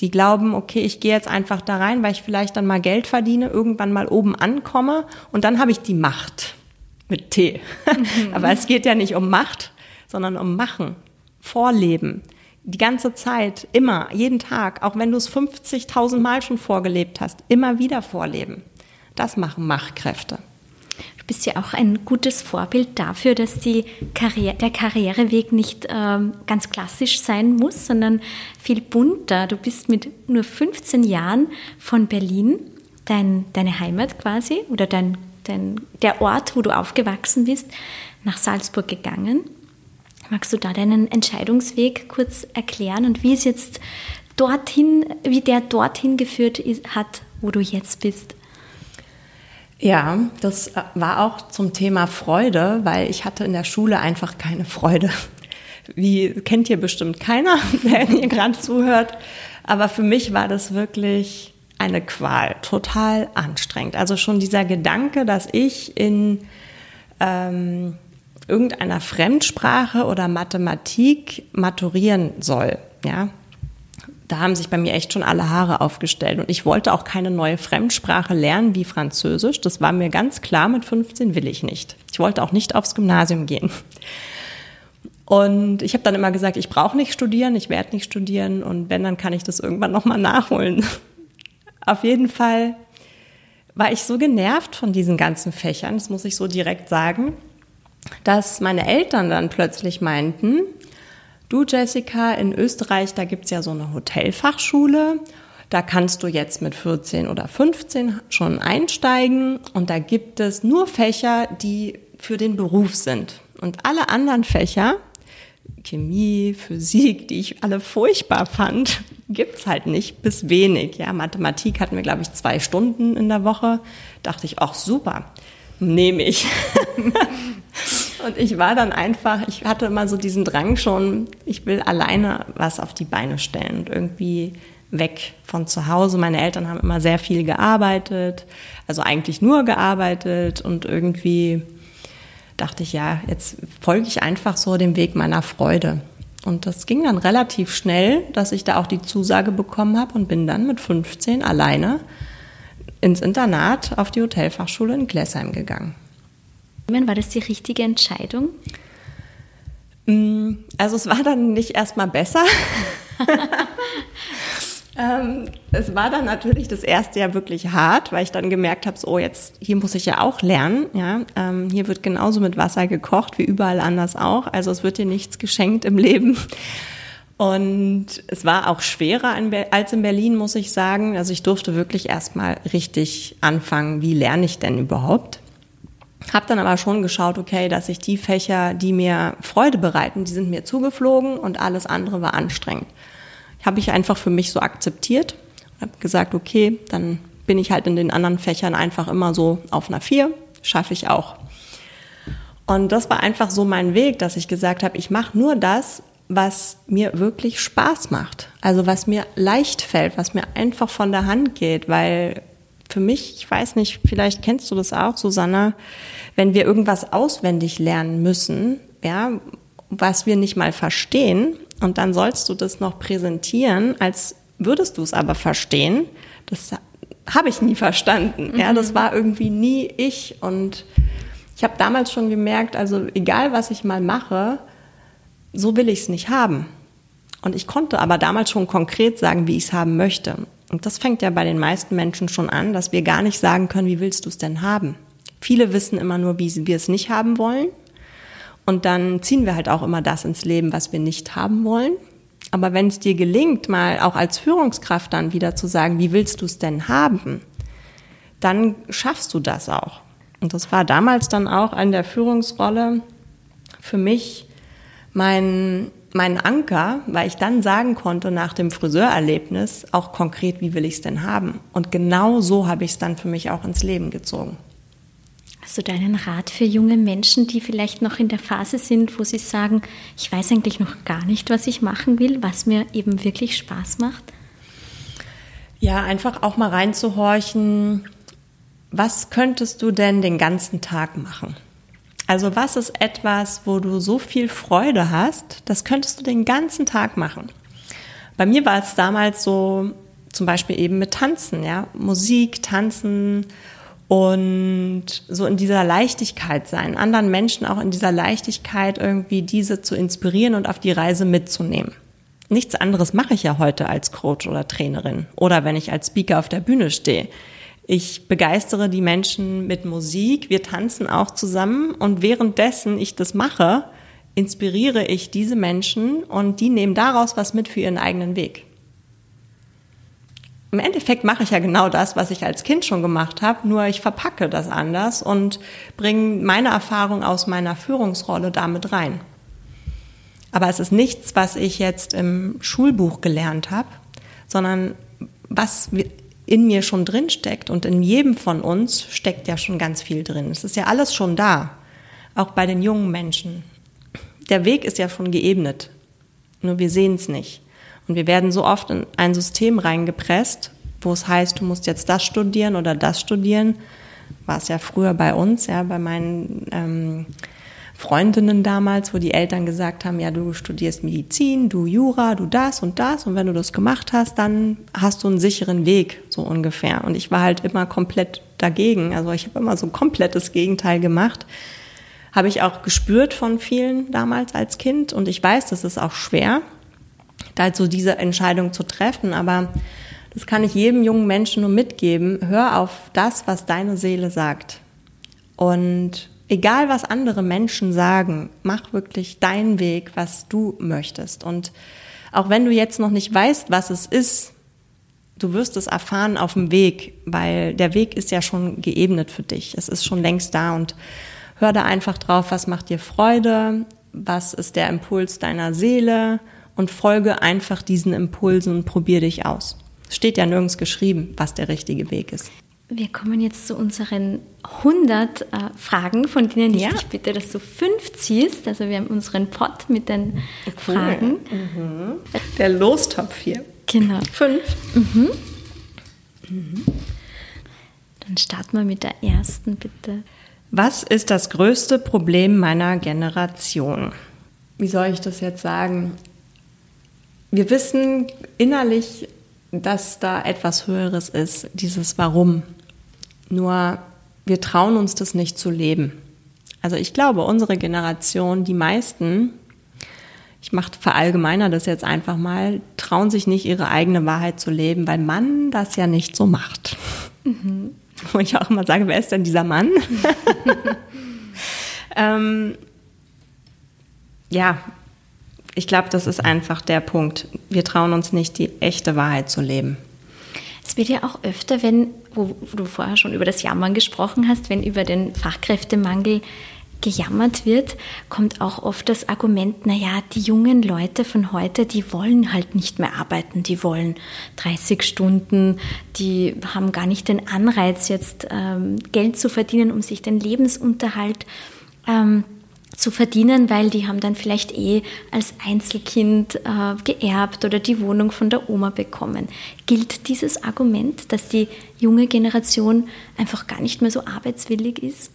Die glauben, okay, ich gehe jetzt einfach da rein, weil ich vielleicht dann mal Geld verdiene, irgendwann mal oben ankomme und dann habe ich die Macht mit T. Mhm. Aber es geht ja nicht um Macht, sondern um Machen, Vorleben. Die ganze Zeit, immer, jeden Tag, auch wenn du es 50.000 Mal schon vorgelebt hast, immer wieder vorleben. Das machen Machtkräfte bist ja auch ein gutes Vorbild dafür, dass die Karriere, der Karriereweg nicht ähm, ganz klassisch sein muss, sondern viel bunter. Du bist mit nur 15 Jahren von Berlin, dein, deine Heimat quasi, oder dein, dein, der Ort, wo du aufgewachsen bist, nach Salzburg gegangen. Magst du da deinen Entscheidungsweg kurz erklären und wie es jetzt dorthin, wie der dorthin geführt ist, hat, wo du jetzt bist? Ja, das äh, war auch zum Thema Freude, weil ich hatte in der Schule einfach keine Freude. Wie kennt hier bestimmt keiner, der hier gerade zuhört. Aber für mich war das wirklich eine Qual, total anstrengend. Also schon dieser Gedanke, dass ich in ähm, irgendeiner Fremdsprache oder Mathematik maturieren soll. Ja, da haben sich bei mir echt schon alle Haare aufgestellt. Und ich wollte auch keine neue Fremdsprache lernen wie Französisch. Das war mir ganz klar, mit 15 will ich nicht. Ich wollte auch nicht aufs Gymnasium gehen. Und ich habe dann immer gesagt, ich brauche nicht studieren, ich werde nicht studieren und wenn, dann kann ich das irgendwann nochmal nachholen. Auf jeden Fall war ich so genervt von diesen ganzen Fächern, das muss ich so direkt sagen, dass meine Eltern dann plötzlich meinten, Du, Jessica, in Österreich, da gibt's ja so eine Hotelfachschule. Da kannst du jetzt mit 14 oder 15 schon einsteigen und da gibt es nur Fächer, die für den Beruf sind. Und alle anderen Fächer, Chemie, Physik, die ich alle furchtbar fand, gibt's halt nicht bis wenig. Ja, Mathematik hatten wir, glaube ich, zwei Stunden in der Woche. Dachte ich, ach super, nehme ich. Und ich war dann einfach, ich hatte immer so diesen Drang schon, ich will alleine was auf die Beine stellen und irgendwie weg von zu Hause. Meine Eltern haben immer sehr viel gearbeitet, also eigentlich nur gearbeitet und irgendwie dachte ich, ja, jetzt folge ich einfach so dem Weg meiner Freude. Und das ging dann relativ schnell, dass ich da auch die Zusage bekommen habe und bin dann mit 15 alleine ins Internat auf die Hotelfachschule in Glessheim gegangen. War das die richtige Entscheidung? Mm, also es war dann nicht erstmal besser. ähm, es war dann natürlich das erste Jahr wirklich hart, weil ich dann gemerkt habe, so oh, jetzt hier muss ich ja auch lernen. Ja, ähm, hier wird genauso mit Wasser gekocht wie überall anders auch. Also es wird dir nichts geschenkt im Leben. Und es war auch schwerer als in Berlin, muss ich sagen. Also ich durfte wirklich erstmal richtig anfangen, wie lerne ich denn überhaupt? Habe dann aber schon geschaut, okay, dass ich die Fächer, die mir Freude bereiten, die sind mir zugeflogen und alles andere war anstrengend. Habe ich einfach für mich so akzeptiert habe gesagt, okay, dann bin ich halt in den anderen Fächern einfach immer so auf einer Vier, schaffe ich auch. Und das war einfach so mein Weg, dass ich gesagt habe, ich mache nur das, was mir wirklich Spaß macht. Also was mir leicht fällt, was mir einfach von der Hand geht, weil für mich, ich weiß nicht, vielleicht kennst du das auch, Susanna, wenn wir irgendwas auswendig lernen müssen, ja, was wir nicht mal verstehen, und dann sollst du das noch präsentieren, als würdest du es aber verstehen. Das habe ich nie verstanden. Mhm. Ja, das war irgendwie nie ich. Und ich habe damals schon gemerkt, also egal was ich mal mache, so will ich es nicht haben. Und ich konnte aber damals schon konkret sagen, wie ich es haben möchte. Und das fängt ja bei den meisten Menschen schon an, dass wir gar nicht sagen können, wie willst du es denn haben? Viele wissen immer nur, wie wir es nicht haben wollen. Und dann ziehen wir halt auch immer das ins Leben, was wir nicht haben wollen. Aber wenn es dir gelingt, mal auch als Führungskraft dann wieder zu sagen, wie willst du es denn haben, dann schaffst du das auch. Und das war damals dann auch an der Führungsrolle für mich mein, mein Anker, weil ich dann sagen konnte nach dem Friseurerlebnis auch konkret, wie will ich es denn haben. Und genau so habe ich es dann für mich auch ins Leben gezogen. Hast du deinen Rat für junge Menschen, die vielleicht noch in der Phase sind, wo sie sagen, ich weiß eigentlich noch gar nicht, was ich machen will, was mir eben wirklich Spaß macht? Ja, einfach auch mal reinzuhorchen, was könntest du denn den ganzen Tag machen? Also was ist etwas, wo du so viel Freude hast, das könntest du den ganzen Tag machen. Bei mir war es damals so, zum Beispiel eben mit Tanzen, ja, Musik, Tanzen und so in dieser Leichtigkeit sein, anderen Menschen auch in dieser Leichtigkeit irgendwie diese zu inspirieren und auf die Reise mitzunehmen. Nichts anderes mache ich ja heute als Coach oder Trainerin oder wenn ich als Speaker auf der Bühne stehe. Ich begeistere die Menschen mit Musik, wir tanzen auch zusammen und währenddessen ich das mache, inspiriere ich diese Menschen und die nehmen daraus was mit für ihren eigenen Weg. Im Endeffekt mache ich ja genau das, was ich als Kind schon gemacht habe, nur ich verpacke das anders und bringe meine Erfahrung aus meiner Führungsrolle damit rein. Aber es ist nichts, was ich jetzt im Schulbuch gelernt habe, sondern was in mir schon drin steckt und in jedem von uns steckt ja schon ganz viel drin. Es ist ja alles schon da, auch bei den jungen Menschen. Der Weg ist ja schon geebnet, nur wir sehen es nicht. Und wir werden so oft in ein System reingepresst, wo es heißt, du musst jetzt das studieren oder das studieren. War es ja früher bei uns, ja, bei meinen ähm, Freundinnen damals, wo die Eltern gesagt haben, ja, du studierst Medizin, du Jura, du das und das und wenn du das gemacht hast, dann hast du einen sicheren Weg, so ungefähr. Und ich war halt immer komplett dagegen. Also ich habe immer so ein komplettes Gegenteil gemacht. Habe ich auch gespürt von vielen damals als Kind und ich weiß, das ist auch schwer, da so diese Entscheidung zu treffen, aber das kann ich jedem jungen Menschen nur mitgeben. Hör auf das, was deine Seele sagt. Und egal was andere Menschen sagen, mach wirklich deinen Weg, was du möchtest. Und auch wenn du jetzt noch nicht weißt, was es ist, du wirst es erfahren auf dem Weg, weil der Weg ist ja schon geebnet für dich. Es ist schon längst da und hör da einfach drauf, was macht dir Freude, was ist der Impuls deiner Seele und folge einfach diesen Impulsen und probier dich aus. Es steht ja nirgends geschrieben, was der richtige Weg ist. Wir kommen jetzt zu unseren 100 äh, Fragen, von denen ich Ja. dich bitte, dass du fünf ziehst. Also wir haben unseren Pot mit den Cool. Fragen. Der Lostopf hier. Genau. Fünf. Dann starten wir mit der ersten, bitte. Was ist das größte Problem meiner Generation? Wie soll ich das jetzt sagen? Wir wissen innerlich, dass da etwas Höheres ist, dieses Warum. Nur wir trauen uns das nicht zu leben. Also ich glaube, unsere Generation, die meisten, ich mache verallgemeiner das jetzt einfach mal, trauen sich nicht ihre eigene Wahrheit zu leben, weil man das ja nicht so macht. Wo ich auch immer sage, wer ist denn dieser Mann? ähm, ja, ich glaube, das ist einfach der Punkt. Wir trauen uns nicht, die echte Wahrheit zu leben. Es wird ja auch öfter, wenn, wo, du vorher schon über das Jammern gesprochen hast, wenn über den Fachkräftemangel gejammert wird, kommt auch oft das Argument, naja, die jungen Leute von heute, die wollen halt nicht mehr arbeiten, die wollen 30 Stunden, die haben gar nicht den Anreiz, jetzt ähm, Geld zu verdienen, um sich den Lebensunterhalt ähm, zu verdienen, weil die haben dann vielleicht eh als Einzelkind äh, geerbt oder die Wohnung von der Oma bekommen. Gilt dieses Argument, dass die junge Generation einfach gar nicht mehr so arbeitswillig ist?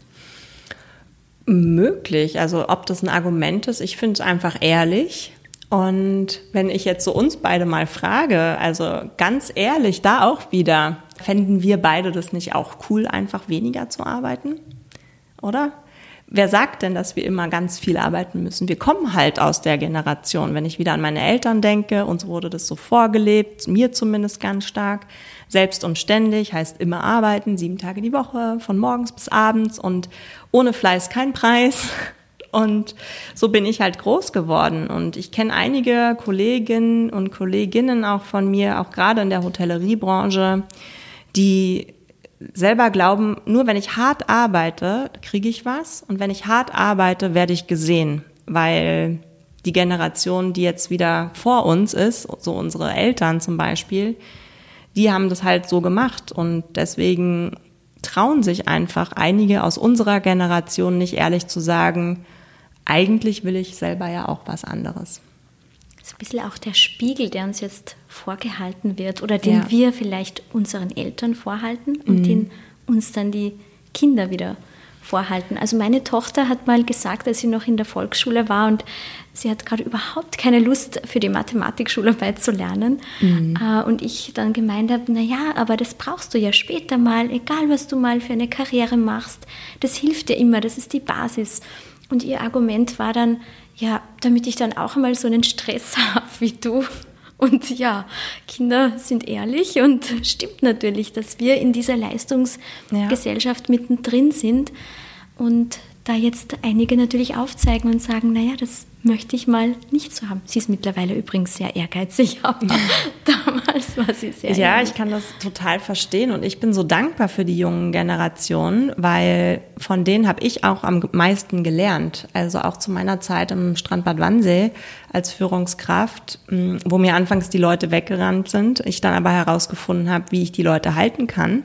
Möglich. Also ob das ein Argument ist, ich finde es einfach ehrlich. Und wenn ich jetzt so uns beide mal frage, also ganz ehrlich, da auch wieder, fänden wir beide das nicht auch cool, einfach weniger zu arbeiten? Oder? Wer sagt denn, dass wir immer ganz viel arbeiten müssen? Wir kommen halt aus der Generation. Wenn ich wieder an meine Eltern denke, uns wurde das so vorgelebt, mir zumindest ganz stark. Selbst und ständig heißt immer arbeiten, sieben Tage die Woche, von morgens bis abends und ohne Fleiß kein Preis. Und so bin ich halt groß geworden. Und ich kenne einige Kolleginnen und Kolleginnen auch von mir, auch gerade in der Hotelleriebranche, die selber glauben, nur wenn ich hart arbeite, kriege ich was. Und wenn ich hart arbeite, werde ich gesehen. Weil die Generation, die jetzt wieder vor uns ist, so unsere Eltern zum Beispiel, die haben das halt so gemacht. Und deswegen trauen sich einfach einige aus unserer Generation nicht ehrlich zu sagen, eigentlich will ich selber ja auch was anderes. Das ist ein bisschen auch der Spiegel, der uns jetzt vorgehalten wird oder den Ja. wir vielleicht unseren Eltern vorhalten und den uns dann die Kinder wieder vorhalten. Also meine Tochter hat mal gesagt, als sie noch in der Volksschule war und sie hat gerade überhaupt keine Lust für die Mathematikschularbeit zu lernen. Äh, Und ich dann gemeint habe, naja, aber das brauchst du ja später mal, egal was du mal für eine Karriere machst. Das hilft dir immer, das ist die Basis. Und ihr Argument war dann, ja, damit ich dann auch mal so einen Stress habe wie du. Und ja, Kinder sind ehrlich und stimmt natürlich, dass wir in dieser Leistungsgesellschaft mittendrin sind und da jetzt einige natürlich aufzeigen und sagen, naja, das möchte ich mal nicht so haben. Sie ist mittlerweile übrigens sehr ehrgeizig, aber damals war sie sehr Ja, ehrlich. ich kann das total verstehen und ich bin so dankbar für die jungen Generationen, weil von denen habe ich auch am meisten gelernt. Also auch zu meiner Zeit im Strandbad Wannsee als Führungskraft, mh, wo mir anfangs die Leute weggerannt sind, ich dann aber herausgefunden habe, wie ich die Leute halten kann.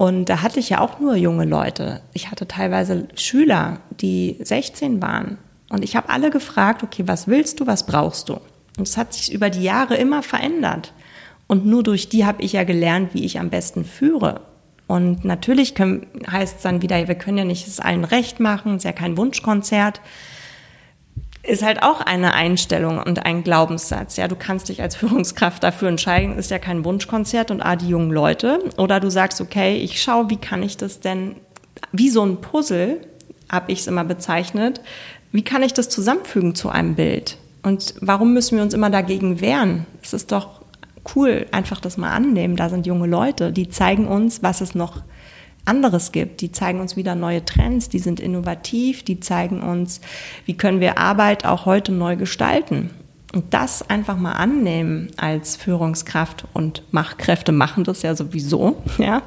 Und da hatte ich ja auch nur junge Leute. Ich hatte teilweise Schüler, die 16 waren. Und ich habe alle gefragt, okay, was willst du, was brauchst du? Und es hat sich über die Jahre immer verändert. Und nur durch die habe ich ja gelernt, wie ich am besten führe. Und natürlich heißt es dann wieder, wir können ja nicht es allen recht machen, ist ja kein Wunschkonzert. Ist halt auch eine Einstellung und ein Glaubenssatz. Ja, du kannst dich als Führungskraft dafür entscheiden, ist ja kein Wunschkonzert und ah, die jungen Leute. Oder du sagst, okay, ich schaue, wie kann ich das denn, wie so ein Puzzle, habe ich es immer bezeichnet, wie kann ich das zusammenfügen zu einem Bild? Und warum müssen wir uns immer dagegen wehren? Es ist doch cool, einfach das mal annehmen. Da sind junge Leute, die zeigen uns, was es noch anderes gibt. Die zeigen uns wieder neue Trends, die sind innovativ, die zeigen uns, wie können wir Arbeit auch heute neu gestalten. Und das einfach mal annehmen als Führungskraft und Machtkräfte machen das ja sowieso, ja.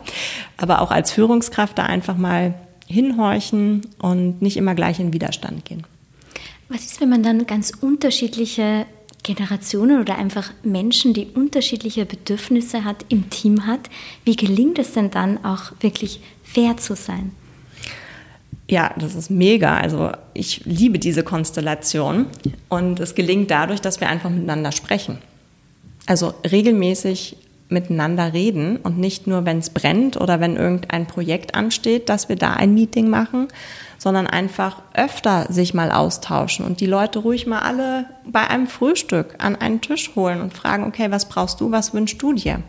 Aber auch als Führungskraft da einfach mal hinhorchen und nicht immer gleich in Widerstand gehen. Was ist, wenn man dann ganz unterschiedliche Generationen oder einfach Menschen, die unterschiedliche Bedürfnisse hat, im Team hat? Wie gelingt es denn dann auch wirklich fair zu sein? Ja, das ist mega. Also ich liebe diese Konstellation und es gelingt dadurch, dass wir einfach miteinander sprechen. Also regelmäßig miteinander reden und nicht nur, wenn es brennt oder wenn irgendein Projekt ansteht, dass wir da ein Meeting machen, sondern einfach öfter sich mal austauschen und die Leute ruhig mal alle bei einem Frühstück an einen Tisch holen und fragen, okay, was brauchst du, was wünschst du dir?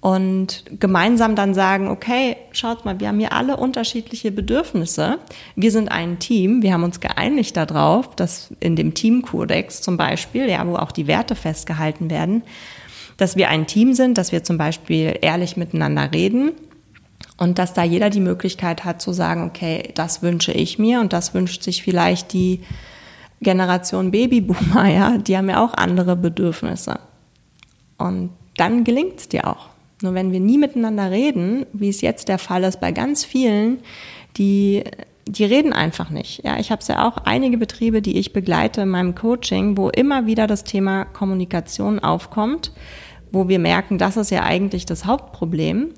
Und gemeinsam dann sagen, okay, schaut mal, wir haben hier alle unterschiedliche Bedürfnisse. Wir sind ein Team. Wir haben uns geeinigt darauf, dass in dem Teamkodex zum Beispiel, ja, wo auch die Werte festgehalten werden, dass wir ein Team sind, dass wir zum Beispiel ehrlich miteinander reden und dass da jeder die Möglichkeit hat zu sagen, okay, das wünsche ich mir und das wünscht sich vielleicht die Generation Babyboomer, ja, die haben ja auch andere Bedürfnisse. Und dann gelingt es dir auch. Nur wenn wir nie miteinander reden, wie es jetzt der Fall ist bei ganz vielen, die, die reden einfach nicht. Ja, ich habe ja auch einige Betriebe, die ich begleite in meinem Coaching, wo immer wieder das Thema Kommunikation aufkommt, wo wir merken, das ist ja eigentlich das Hauptproblem,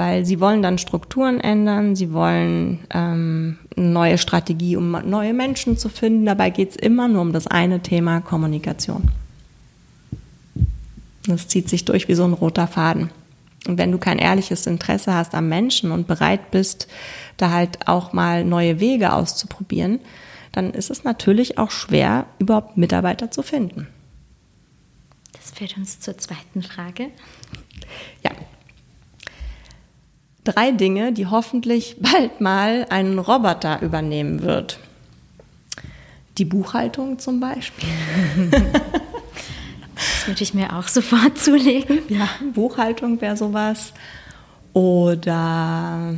weil sie wollen dann Strukturen ändern, sie wollen ähm, eine neue Strategie, um neue Menschen zu finden. Dabei geht es immer nur um das eine Thema Kommunikation. Das zieht sich durch wie so ein roter Faden. Und wenn du kein ehrliches Interesse hast am Menschen und bereit bist, da halt auch mal neue Wege auszuprobieren, dann ist es natürlich auch schwer, überhaupt Mitarbeiter zu finden. Das führt uns zur zweiten Frage. Ja. Drei Dinge, die hoffentlich bald mal ein Roboter übernehmen wird. Die Buchhaltung zum Beispiel. Das würde ich mir auch sofort zulegen. Ja, Buchhaltung wäre sowas. Oder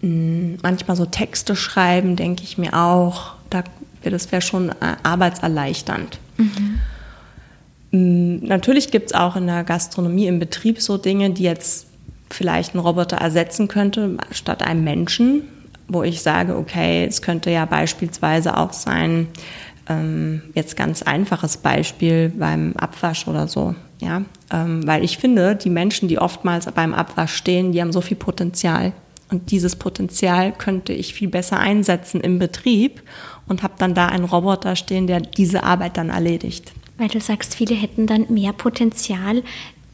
mh, hm, manchmal so Texte schreiben, denke ich mir auch. Da, das wäre schon äh, arbeitserleichternd. Mhm. Hm, natürlich gibt es auch in der Gastronomie im Betrieb so Dinge, die jetzt vielleicht ein Roboter ersetzen könnte, statt einem Menschen, wo ich sage, okay, es könnte ja beispielsweise auch sein, ähm, jetzt ganz einfaches Beispiel beim Abwasch oder so. Ja, ähm, weil ich finde, die Menschen, die oftmals beim Abwasch stehen, die haben so viel Potenzial. Und dieses Potenzial könnte ich viel besser einsetzen im Betrieb und habe dann da einen Roboter stehen, der diese Arbeit dann erledigt. Weil du sagst, viele hätten dann mehr Potenzial.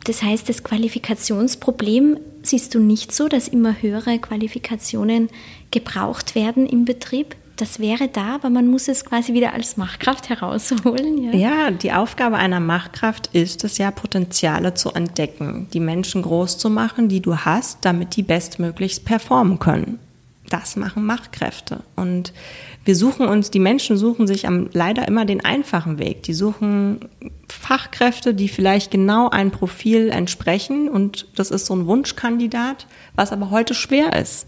Das heißt, das Qualifikationsproblem siehst du nicht so, dass immer höhere Qualifikationen gebraucht werden im Betrieb? das wäre da, aber man muss es quasi wieder als Machtkraft herausholen. Ja, ja die Aufgabe einer Machtkraft ist es ja, Potenziale zu entdecken, die Menschen groß zu machen, die du hast, damit die bestmöglichst performen können. Das machen Machtkräfte. Und wir suchen uns, die Menschen suchen sich am, leider immer den einfachen Weg. Die suchen Fachkräfte, die vielleicht genau ein Profil entsprechen. Und das ist so ein Wunschkandidat, was aber heute schwer ist.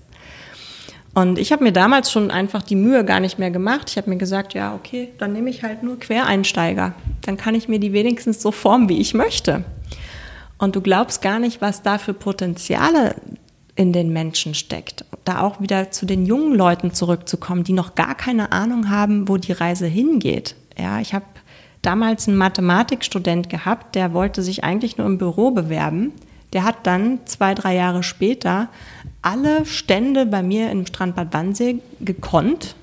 Und ich habe mir damals schon einfach die Mühe gar nicht mehr gemacht. Ich habe mir gesagt, ja, okay, dann nehme ich halt nur Quereinsteiger. Dann kann ich mir die wenigstens so formen, wie ich möchte. Und du glaubst gar nicht, was da für Potenziale in den Menschen steckt. Da auch wieder zu den jungen Leuten zurückzukommen, die noch gar keine Ahnung haben, wo die Reise hingeht. Ja, ich habe damals einen Mathematikstudent gehabt, der wollte sich eigentlich nur im Büro bewerben. Der hat dann zwei, drei Jahre später alle Stände bei mir im Strandbad Wannsee gekonnt.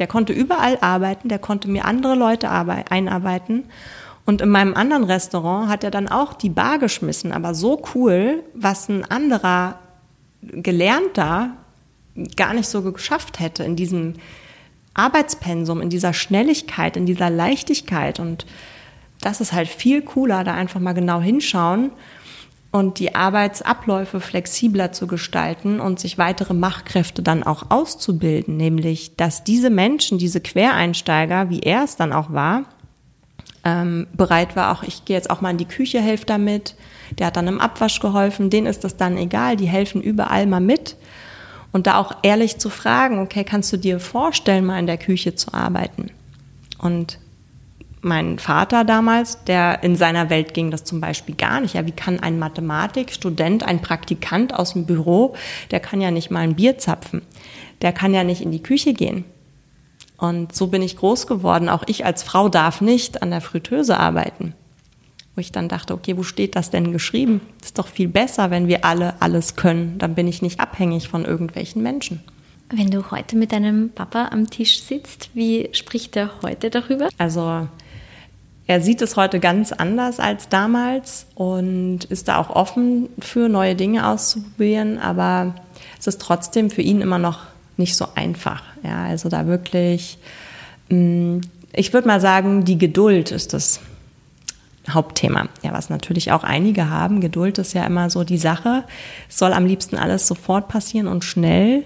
Der konnte überall arbeiten, der konnte mir andere Leute einarbeiten. Und in meinem anderen Restaurant hat er dann auch die Bar geschmissen, aber so cool, was ein anderer Gelernter gar nicht so geschafft hätte in diesem Arbeitspensum, in dieser Schnelligkeit, in dieser Leichtigkeit. Und das ist halt viel cooler, da einfach mal genau hinschauen und die Arbeitsabläufe flexibler zu gestalten und sich weitere Machtkräfte dann auch auszubilden, nämlich dass diese Menschen, diese Quereinsteiger, wie er es dann auch war, ähm, bereit war, auch ich gehe jetzt auch mal in die Küche, helfe damit. Der hat dann im Abwasch geholfen, denen ist das dann egal, die helfen überall mal mit. Und da auch ehrlich zu fragen, okay, kannst du dir vorstellen, mal in der Küche zu arbeiten? Und mein Vater damals, der in seiner Welt ging das zum Beispiel gar nicht. Ja, wie kann ein Mathematikstudent, ein Praktikant aus dem Büro, der kann ja nicht mal ein Bier zapfen. Der kann ja nicht in die Küche gehen. Und so bin ich groß geworden. Auch ich als Frau darf nicht an der Fritteuse arbeiten. Wo ich dann dachte, okay, wo steht das denn geschrieben? ist doch viel besser, wenn wir alle alles können. Dann bin ich nicht abhängig von irgendwelchen Menschen. Wenn du heute mit deinem Papa am Tisch sitzt, wie spricht er heute darüber? Also er sieht es heute ganz anders als damals und ist da auch offen für neue Dinge auszuprobieren, aber es ist trotzdem für ihn immer noch nicht so einfach. Ja, also da wirklich, mm, ich würde mal sagen, die Geduld ist das Hauptthema. Ja, was natürlich auch einige haben. Geduld ist ja immer so die Sache. Es soll am liebsten alles sofort passieren und schnell.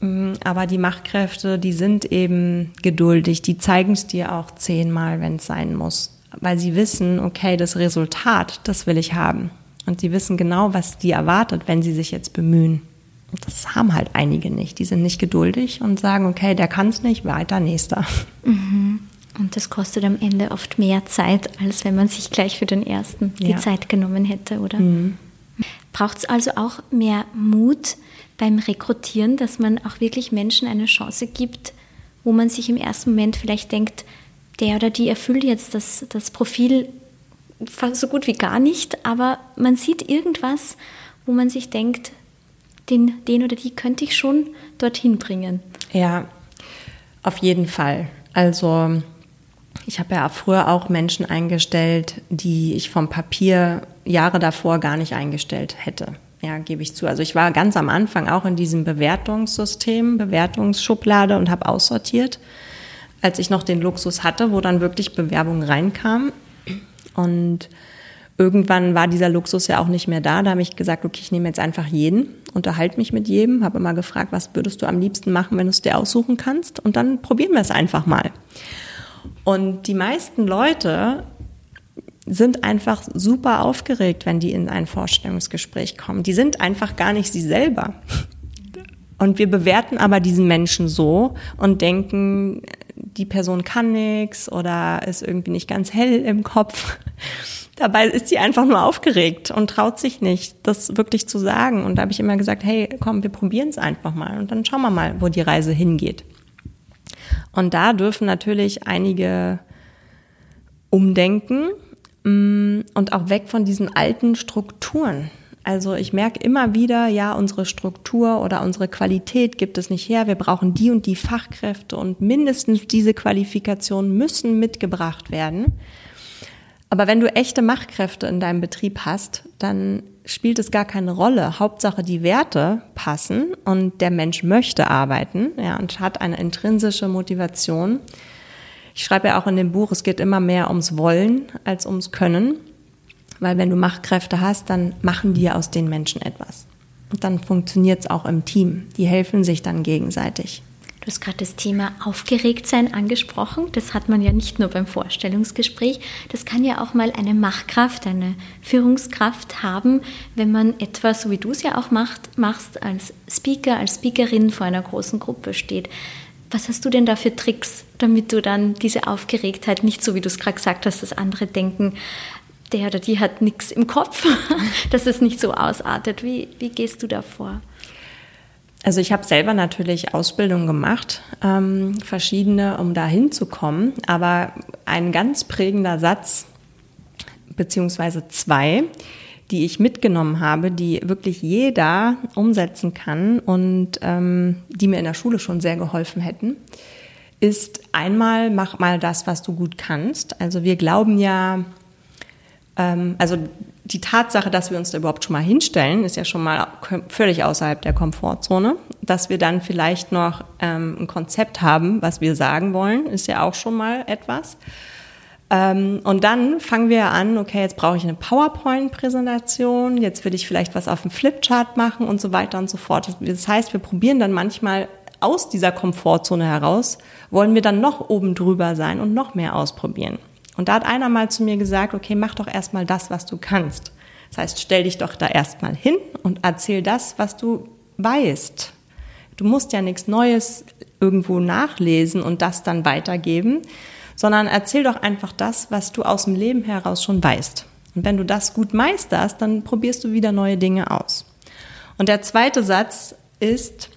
Mm, aber die Machtkräfte, die sind eben geduldig, die zeigen es dir auch zehnmal, wenn es sein muss, weil sie wissen, okay, das Resultat, das will ich haben. Und sie wissen genau, was die erwartet, wenn sie sich jetzt bemühen. Und das haben halt einige nicht. Die sind nicht geduldig und sagen, okay, der kann es nicht, weiter, nächster. Mhm. Und das kostet am Ende oft mehr Zeit, als wenn man sich gleich für den ersten die ja. Zeit genommen hätte, oder? Mhm. Braucht es also auch mehr Mut, beim Rekrutieren, dass man auch wirklich Menschen eine Chance gibt, wo man sich im ersten Moment vielleicht denkt, der oder die erfüllt jetzt das, das Profil so gut wie gar nicht, aber man sieht irgendwas, wo man sich denkt, den, den oder die könnte ich schon dorthin bringen. Ja, auf jeden Fall. Also ich habe ja früher auch Menschen eingestellt, die ich vom Papier Jahre davor gar nicht eingestellt hätte. Ja, gebe ich zu. Also ich war ganz am Anfang auch in diesem Bewertungssystem, Bewertungsschublade und habe aussortiert, als ich noch den Luxus hatte, wo dann wirklich Bewerbungen reinkamen. Und irgendwann war dieser Luxus ja auch nicht mehr da. Da habe ich gesagt, okay, ich nehme jetzt einfach jeden, unterhalte mich mit jedem, habe immer gefragt, was würdest du am liebsten machen, wenn du es dir aussuchen kannst? Und dann probieren wir es einfach mal. Und die meisten Leute sind einfach super aufgeregt, wenn die in ein Vorstellungsgespräch kommen. Die sind einfach gar nicht sie selber. Und wir bewerten aber diesen Menschen so und denken, die Person kann nichts oder ist irgendwie nicht ganz hell im Kopf. Dabei ist sie einfach nur aufgeregt und traut sich nicht, das wirklich zu sagen. Und da habe ich immer gesagt, hey, komm, wir probieren es einfach mal und dann schauen wir mal, wo die Reise hingeht. Und da dürfen natürlich einige umdenken Mm, und auch weg von diesen alten Strukturen. Also ich merke immer wieder, ja, unsere Struktur oder unsere Qualität gibt es nicht her. Wir brauchen die und die Fachkräfte und mindestens diese Qualifikationen müssen mitgebracht werden. Aber wenn du echte Machtkräfte in deinem Betrieb hast, dann spielt es gar keine Rolle. Hauptsache die Werte passen und der Mensch möchte arbeiten ja, und hat eine intrinsische Motivation. Ich schreibe ja auch in dem Buch, es geht immer mehr ums Wollen als ums Können. Weil wenn du Machtkräfte hast, dann machen die aus den Menschen etwas. Und dann funktioniert es auch im Team. Die helfen sich dann gegenseitig. Du hast gerade das Thema Aufgeregtsein angesprochen. Das hat man ja nicht nur beim Vorstellungsgespräch. Das kann ja auch mal eine Machkraft, eine Führungskraft haben, wenn man etwas, so wie du es ja auch macht, machst, als Speaker, als Speakerin vor einer großen Gruppe steht. Was hast du denn da für Tricks, damit du dann diese Aufgeregtheit nicht so, wie du es gerade gesagt hast, dass andere denken, der oder die hat nichts im Kopf, dass es nicht so ausartet. Wie, wie gehst du da vor? Also ich habe selber natürlich Ausbildungen gemacht, ähm, verschiedene, um da hinzukommen. Aber ein ganz prägender Satz, beziehungsweise zwei, die ich mitgenommen habe, die wirklich jeder umsetzen kann und ähm, die mir in der Schule schon sehr geholfen hätten, ist einmal mach mal das, was du gut kannst. Also wir glauben ja, ähm, also die Tatsache, dass wir uns da überhaupt schon mal hinstellen, ist ja schon mal völlig außerhalb der Komfortzone. Dass wir dann vielleicht noch ähm, ein Konzept haben, was wir sagen wollen, ist ja auch schon mal etwas. Ähm, und dann fangen wir an, okay, jetzt brauche ich eine PowerPoint-Präsentation, jetzt will ich vielleicht was auf dem Flipchart machen und so weiter und so fort. Das heißt, wir probieren dann manchmal aus dieser Komfortzone heraus, wollen wir dann noch oben drüber sein und noch mehr ausprobieren. Und da hat einer mal zu mir gesagt, okay, mach doch erstmal das, was du kannst. Das heißt, stell dich doch da erstmal hin und erzähl das, was du weißt. Du musst ja nichts Neues irgendwo nachlesen und das dann weitergeben, sondern erzähl doch einfach das, was du aus dem Leben heraus schon weißt. Und wenn du das gut meisterst, dann probierst du wieder neue Dinge aus. Und der zweite Satz ist,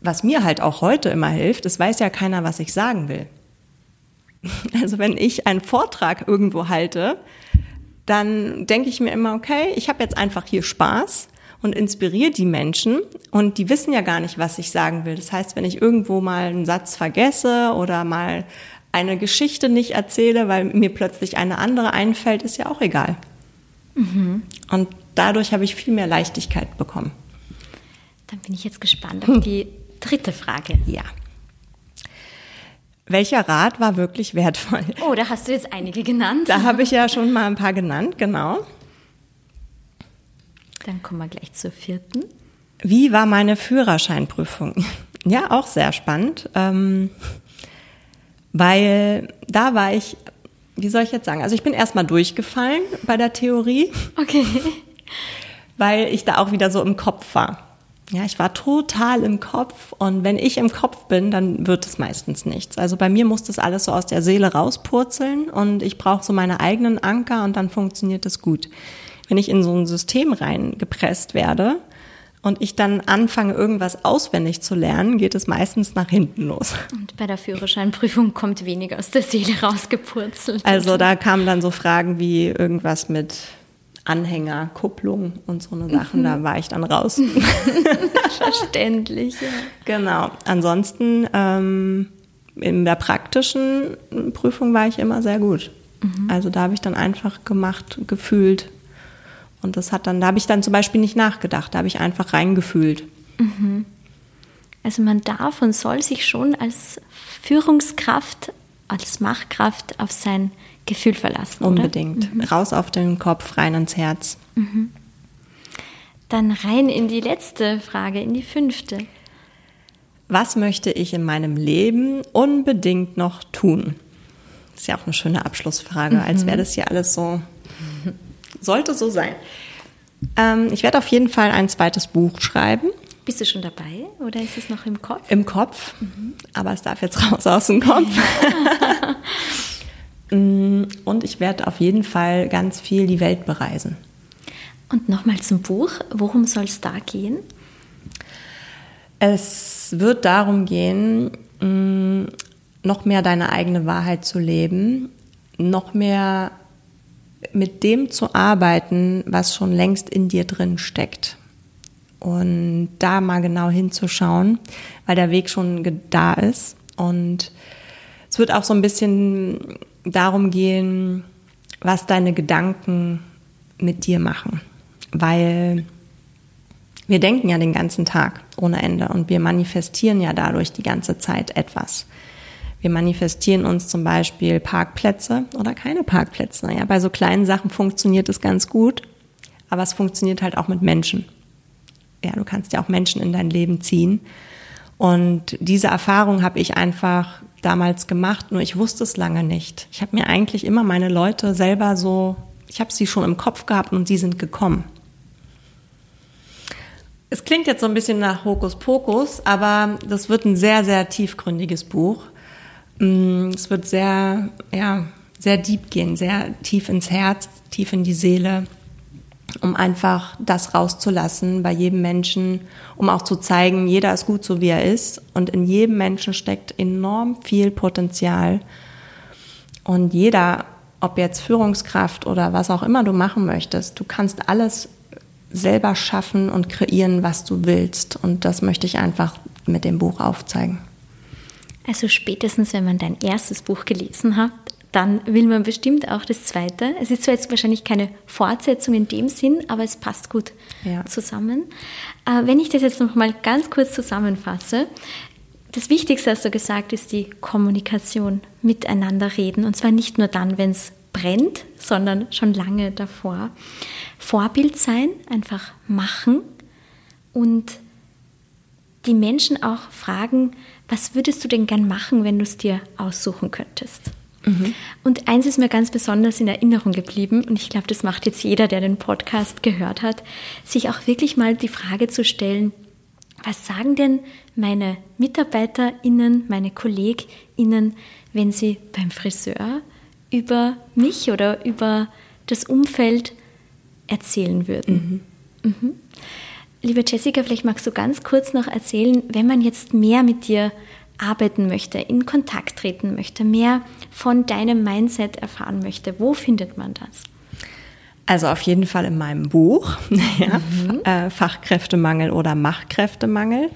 was mir halt auch heute immer hilft, es weiß ja keiner, was ich sagen will. Also wenn ich einen Vortrag irgendwo halte, dann denke ich mir immer, okay, ich habe jetzt einfach hier Spaß und inspiriere die Menschen und die wissen ja gar nicht, was ich sagen will. Das heißt, wenn ich irgendwo mal einen Satz vergesse oder mal eine Geschichte nicht erzähle, weil mir plötzlich eine andere einfällt, ist ja auch egal. Mhm. Und dadurch habe ich viel mehr Leichtigkeit bekommen. Dann bin ich jetzt gespannt auf die dritte Frage. Ja. Welcher Rat war wirklich wertvoll? Oh, da hast du jetzt einige genannt. Da habe ich ja schon mal ein paar genannt, genau. Dann kommen wir gleich zur vierten. Wie war meine Führerscheinprüfung? Ja, auch sehr spannend, ähm, weil da war ich, wie soll ich jetzt sagen, also ich bin erstmal durchgefallen bei der Theorie. Okay. Weil ich da auch wieder so im Kopf war. Ja, ich war total im Kopf und wenn ich im Kopf bin, dann wird es meistens nichts. Also bei mir muss das alles so aus der Seele rauspurzeln und ich brauche so meine eigenen Anker und dann funktioniert es gut. Wenn ich in so ein System reingepresst werde und ich dann anfange, irgendwas auswendig zu lernen, geht es meistens nach hinten los. Und bei der Führerscheinprüfung kommt weniger aus der Seele rausgepurzelt. Also da kamen dann so Fragen wie irgendwas mit Anhänger, Kupplung und so eine Sachen, mhm. da war ich dann raus. Verständlich. Ja. Genau. Ansonsten ähm, in der praktischen Prüfung war ich immer sehr gut. Mhm. Also da habe ich dann einfach gemacht, gefühlt. Und das hat dann, da habe ich dann zum Beispiel nicht nachgedacht, da habe ich einfach reingefühlt. Mhm. Also man darf und soll sich schon als Führungskraft, als Machtkraft auf sein Gefühl verlassen. Unbedingt. Mhm. Raus auf den Kopf, rein ins Herz. Mhm. Dann rein in die letzte Frage, in die fünfte. Was möchte ich in meinem Leben unbedingt noch tun? Das ist ja auch eine schöne Abschlussfrage, mhm. als wäre das hier alles so, sollte so sein. Ähm, ich werde auf jeden Fall ein zweites Buch schreiben. Bist du schon dabei oder ist es noch im Kopf? Im Kopf, mhm. aber es darf jetzt raus aus dem Kopf. Mm, und ich werde auf jeden Fall ganz viel die Welt bereisen. Und nochmal zum Buch. Worum soll es da gehen? Es wird darum gehen, mm, noch mehr deine eigene Wahrheit zu leben, noch mehr mit dem zu arbeiten, was schon längst in dir drin steckt. Und da mal genau hinzuschauen, weil der Weg schon da ist. Und es wird auch so ein bisschen darum gehen, was deine Gedanken mit dir machen. Weil wir denken ja den ganzen Tag ohne Ende und wir manifestieren ja dadurch die ganze Zeit etwas. Wir manifestieren uns zum Beispiel Parkplätze oder keine Parkplätze. Ja, bei so kleinen Sachen funktioniert es ganz gut, aber es funktioniert halt auch mit Menschen. Ja, du kannst ja auch Menschen in dein Leben ziehen. Und diese Erfahrung habe ich einfach damals gemacht, nur ich wusste es lange nicht. Ich habe mir eigentlich immer meine Leute selber so, ich habe sie schon im Kopf gehabt und sie sind gekommen. Es klingt jetzt so ein bisschen nach Hokuspokus, aber das wird ein sehr, sehr tiefgründiges Buch. Mm, es wird sehr, ja, sehr deep gehen, sehr tief ins Herz, tief in die Seele um einfach das rauszulassen bei jedem Menschen, um auch zu zeigen, jeder ist gut so wie er ist. Und in jedem Menschen steckt enorm viel Potenzial. Und jeder, ob jetzt Führungskraft oder was auch immer du machen möchtest, du kannst alles selber schaffen und kreieren, was du willst. Und das möchte ich einfach mit dem Buch aufzeigen. Also spätestens, wenn man dein erstes Buch gelesen hat, dann will man bestimmt auch das zweite. Es ist zwar jetzt wahrscheinlich keine Fortsetzung in dem Sinn, aber es passt gut ja. zusammen. Äh, wenn ich das jetzt noch mal ganz kurz zusammenfasse, das Wichtigste, hast du gesagt, ist die Kommunikation, miteinander reden. Und zwar nicht nur dann, wenn es brennt, sondern schon lange davor. Vorbild sein, einfach machen und die Menschen auch fragen, was würdest du denn gern machen, wenn du es dir aussuchen könntest? Mhm. Und eins ist mir ganz besonders in Erinnerung geblieben, und ich glaube, das macht jetzt jeder, der den Podcast gehört hat, sich auch wirklich mal die Frage zu stellen, Was sagen denn meine MitarbeiterInnen, meine KollegInnen, wenn sie beim Friseur über mich oder über das Umfeld erzählen würden? Mhm. Mhm. Liebe Jessica, vielleicht magst du ganz kurz noch erzählen, wenn man jetzt mehr mit dir arbeiten möchte, in Kontakt treten möchte, mehr von deinem Mindset erfahren möchte, wo findet man das? Also auf jeden Fall in meinem Buch, ja, mhm. äh, Fachkräftemangel oder Machkräftemangel.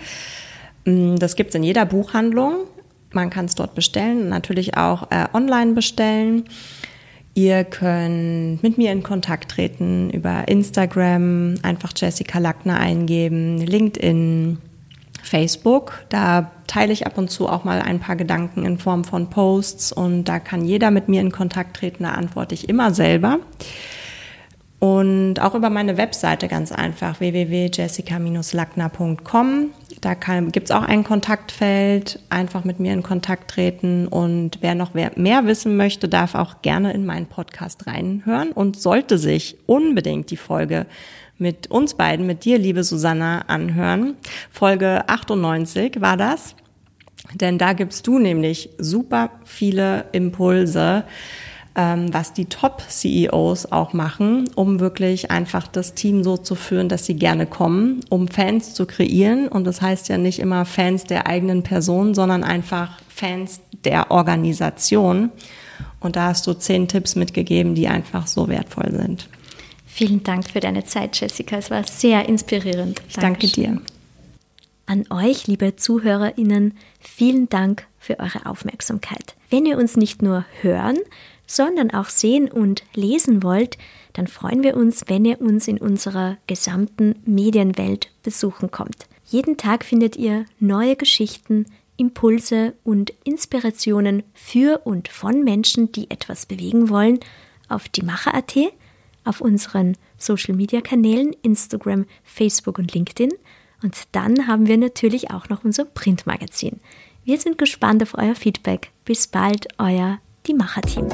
Mm, das gibt es in jeder Buchhandlung. Man kann es dort bestellen, natürlich auch äh, online bestellen. Ihr könnt mit mir in Kontakt treten über Instagram, einfach Jessica Lackner eingeben, LinkedIn, Facebook. Da teile ich ab und zu auch mal ein paar Gedanken in Form von Posts und da kann jeder mit mir in Kontakt treten. Da antworte ich immer selber. Und auch über meine Webseite ganz einfach, www.jessica-lackner.com. Da gibt es auch ein Kontaktfeld, einfach mit mir in Kontakt treten. Und wer noch mehr wissen möchte, darf auch gerne in meinen Podcast reinhören und sollte sich unbedingt die Folge mit uns beiden, mit dir, liebe Susanna, anhören. Folge 98 war das. Denn da gibst du nämlich super viele Impulse, ähm, was die Top-CEOs auch machen, um wirklich einfach das Team so zu führen, dass sie gerne kommen, um Fans zu kreieren. Und das heißt ja nicht immer Fans der eigenen Person, sondern einfach Fans der Organisation. Und da hast du zehn Tipps mitgegeben, die einfach so wertvoll sind. Vielen Dank für deine Zeit, Jessica. Es war sehr inspirierend. Ich danke dir. An euch, liebe ZuhörerInnen, vielen Dank für eure Aufmerksamkeit. Wenn ihr uns nicht nur hören, sondern auch sehen und lesen wollt, dann freuen wir uns, wenn ihr uns in unserer gesamten Medienwelt besuchen kommt. Jeden Tag findet ihr neue Geschichten, Impulse und Inspirationen für und von Menschen, die etwas bewegen wollen, auf die Macher.at, auf unseren Social Media Kanälen Instagram, Facebook und LinkedIn. Und dann haben wir natürlich auch noch unser Printmagazin. Wir sind gespannt auf euer Feedback. Bis bald, euer die Macher-Team.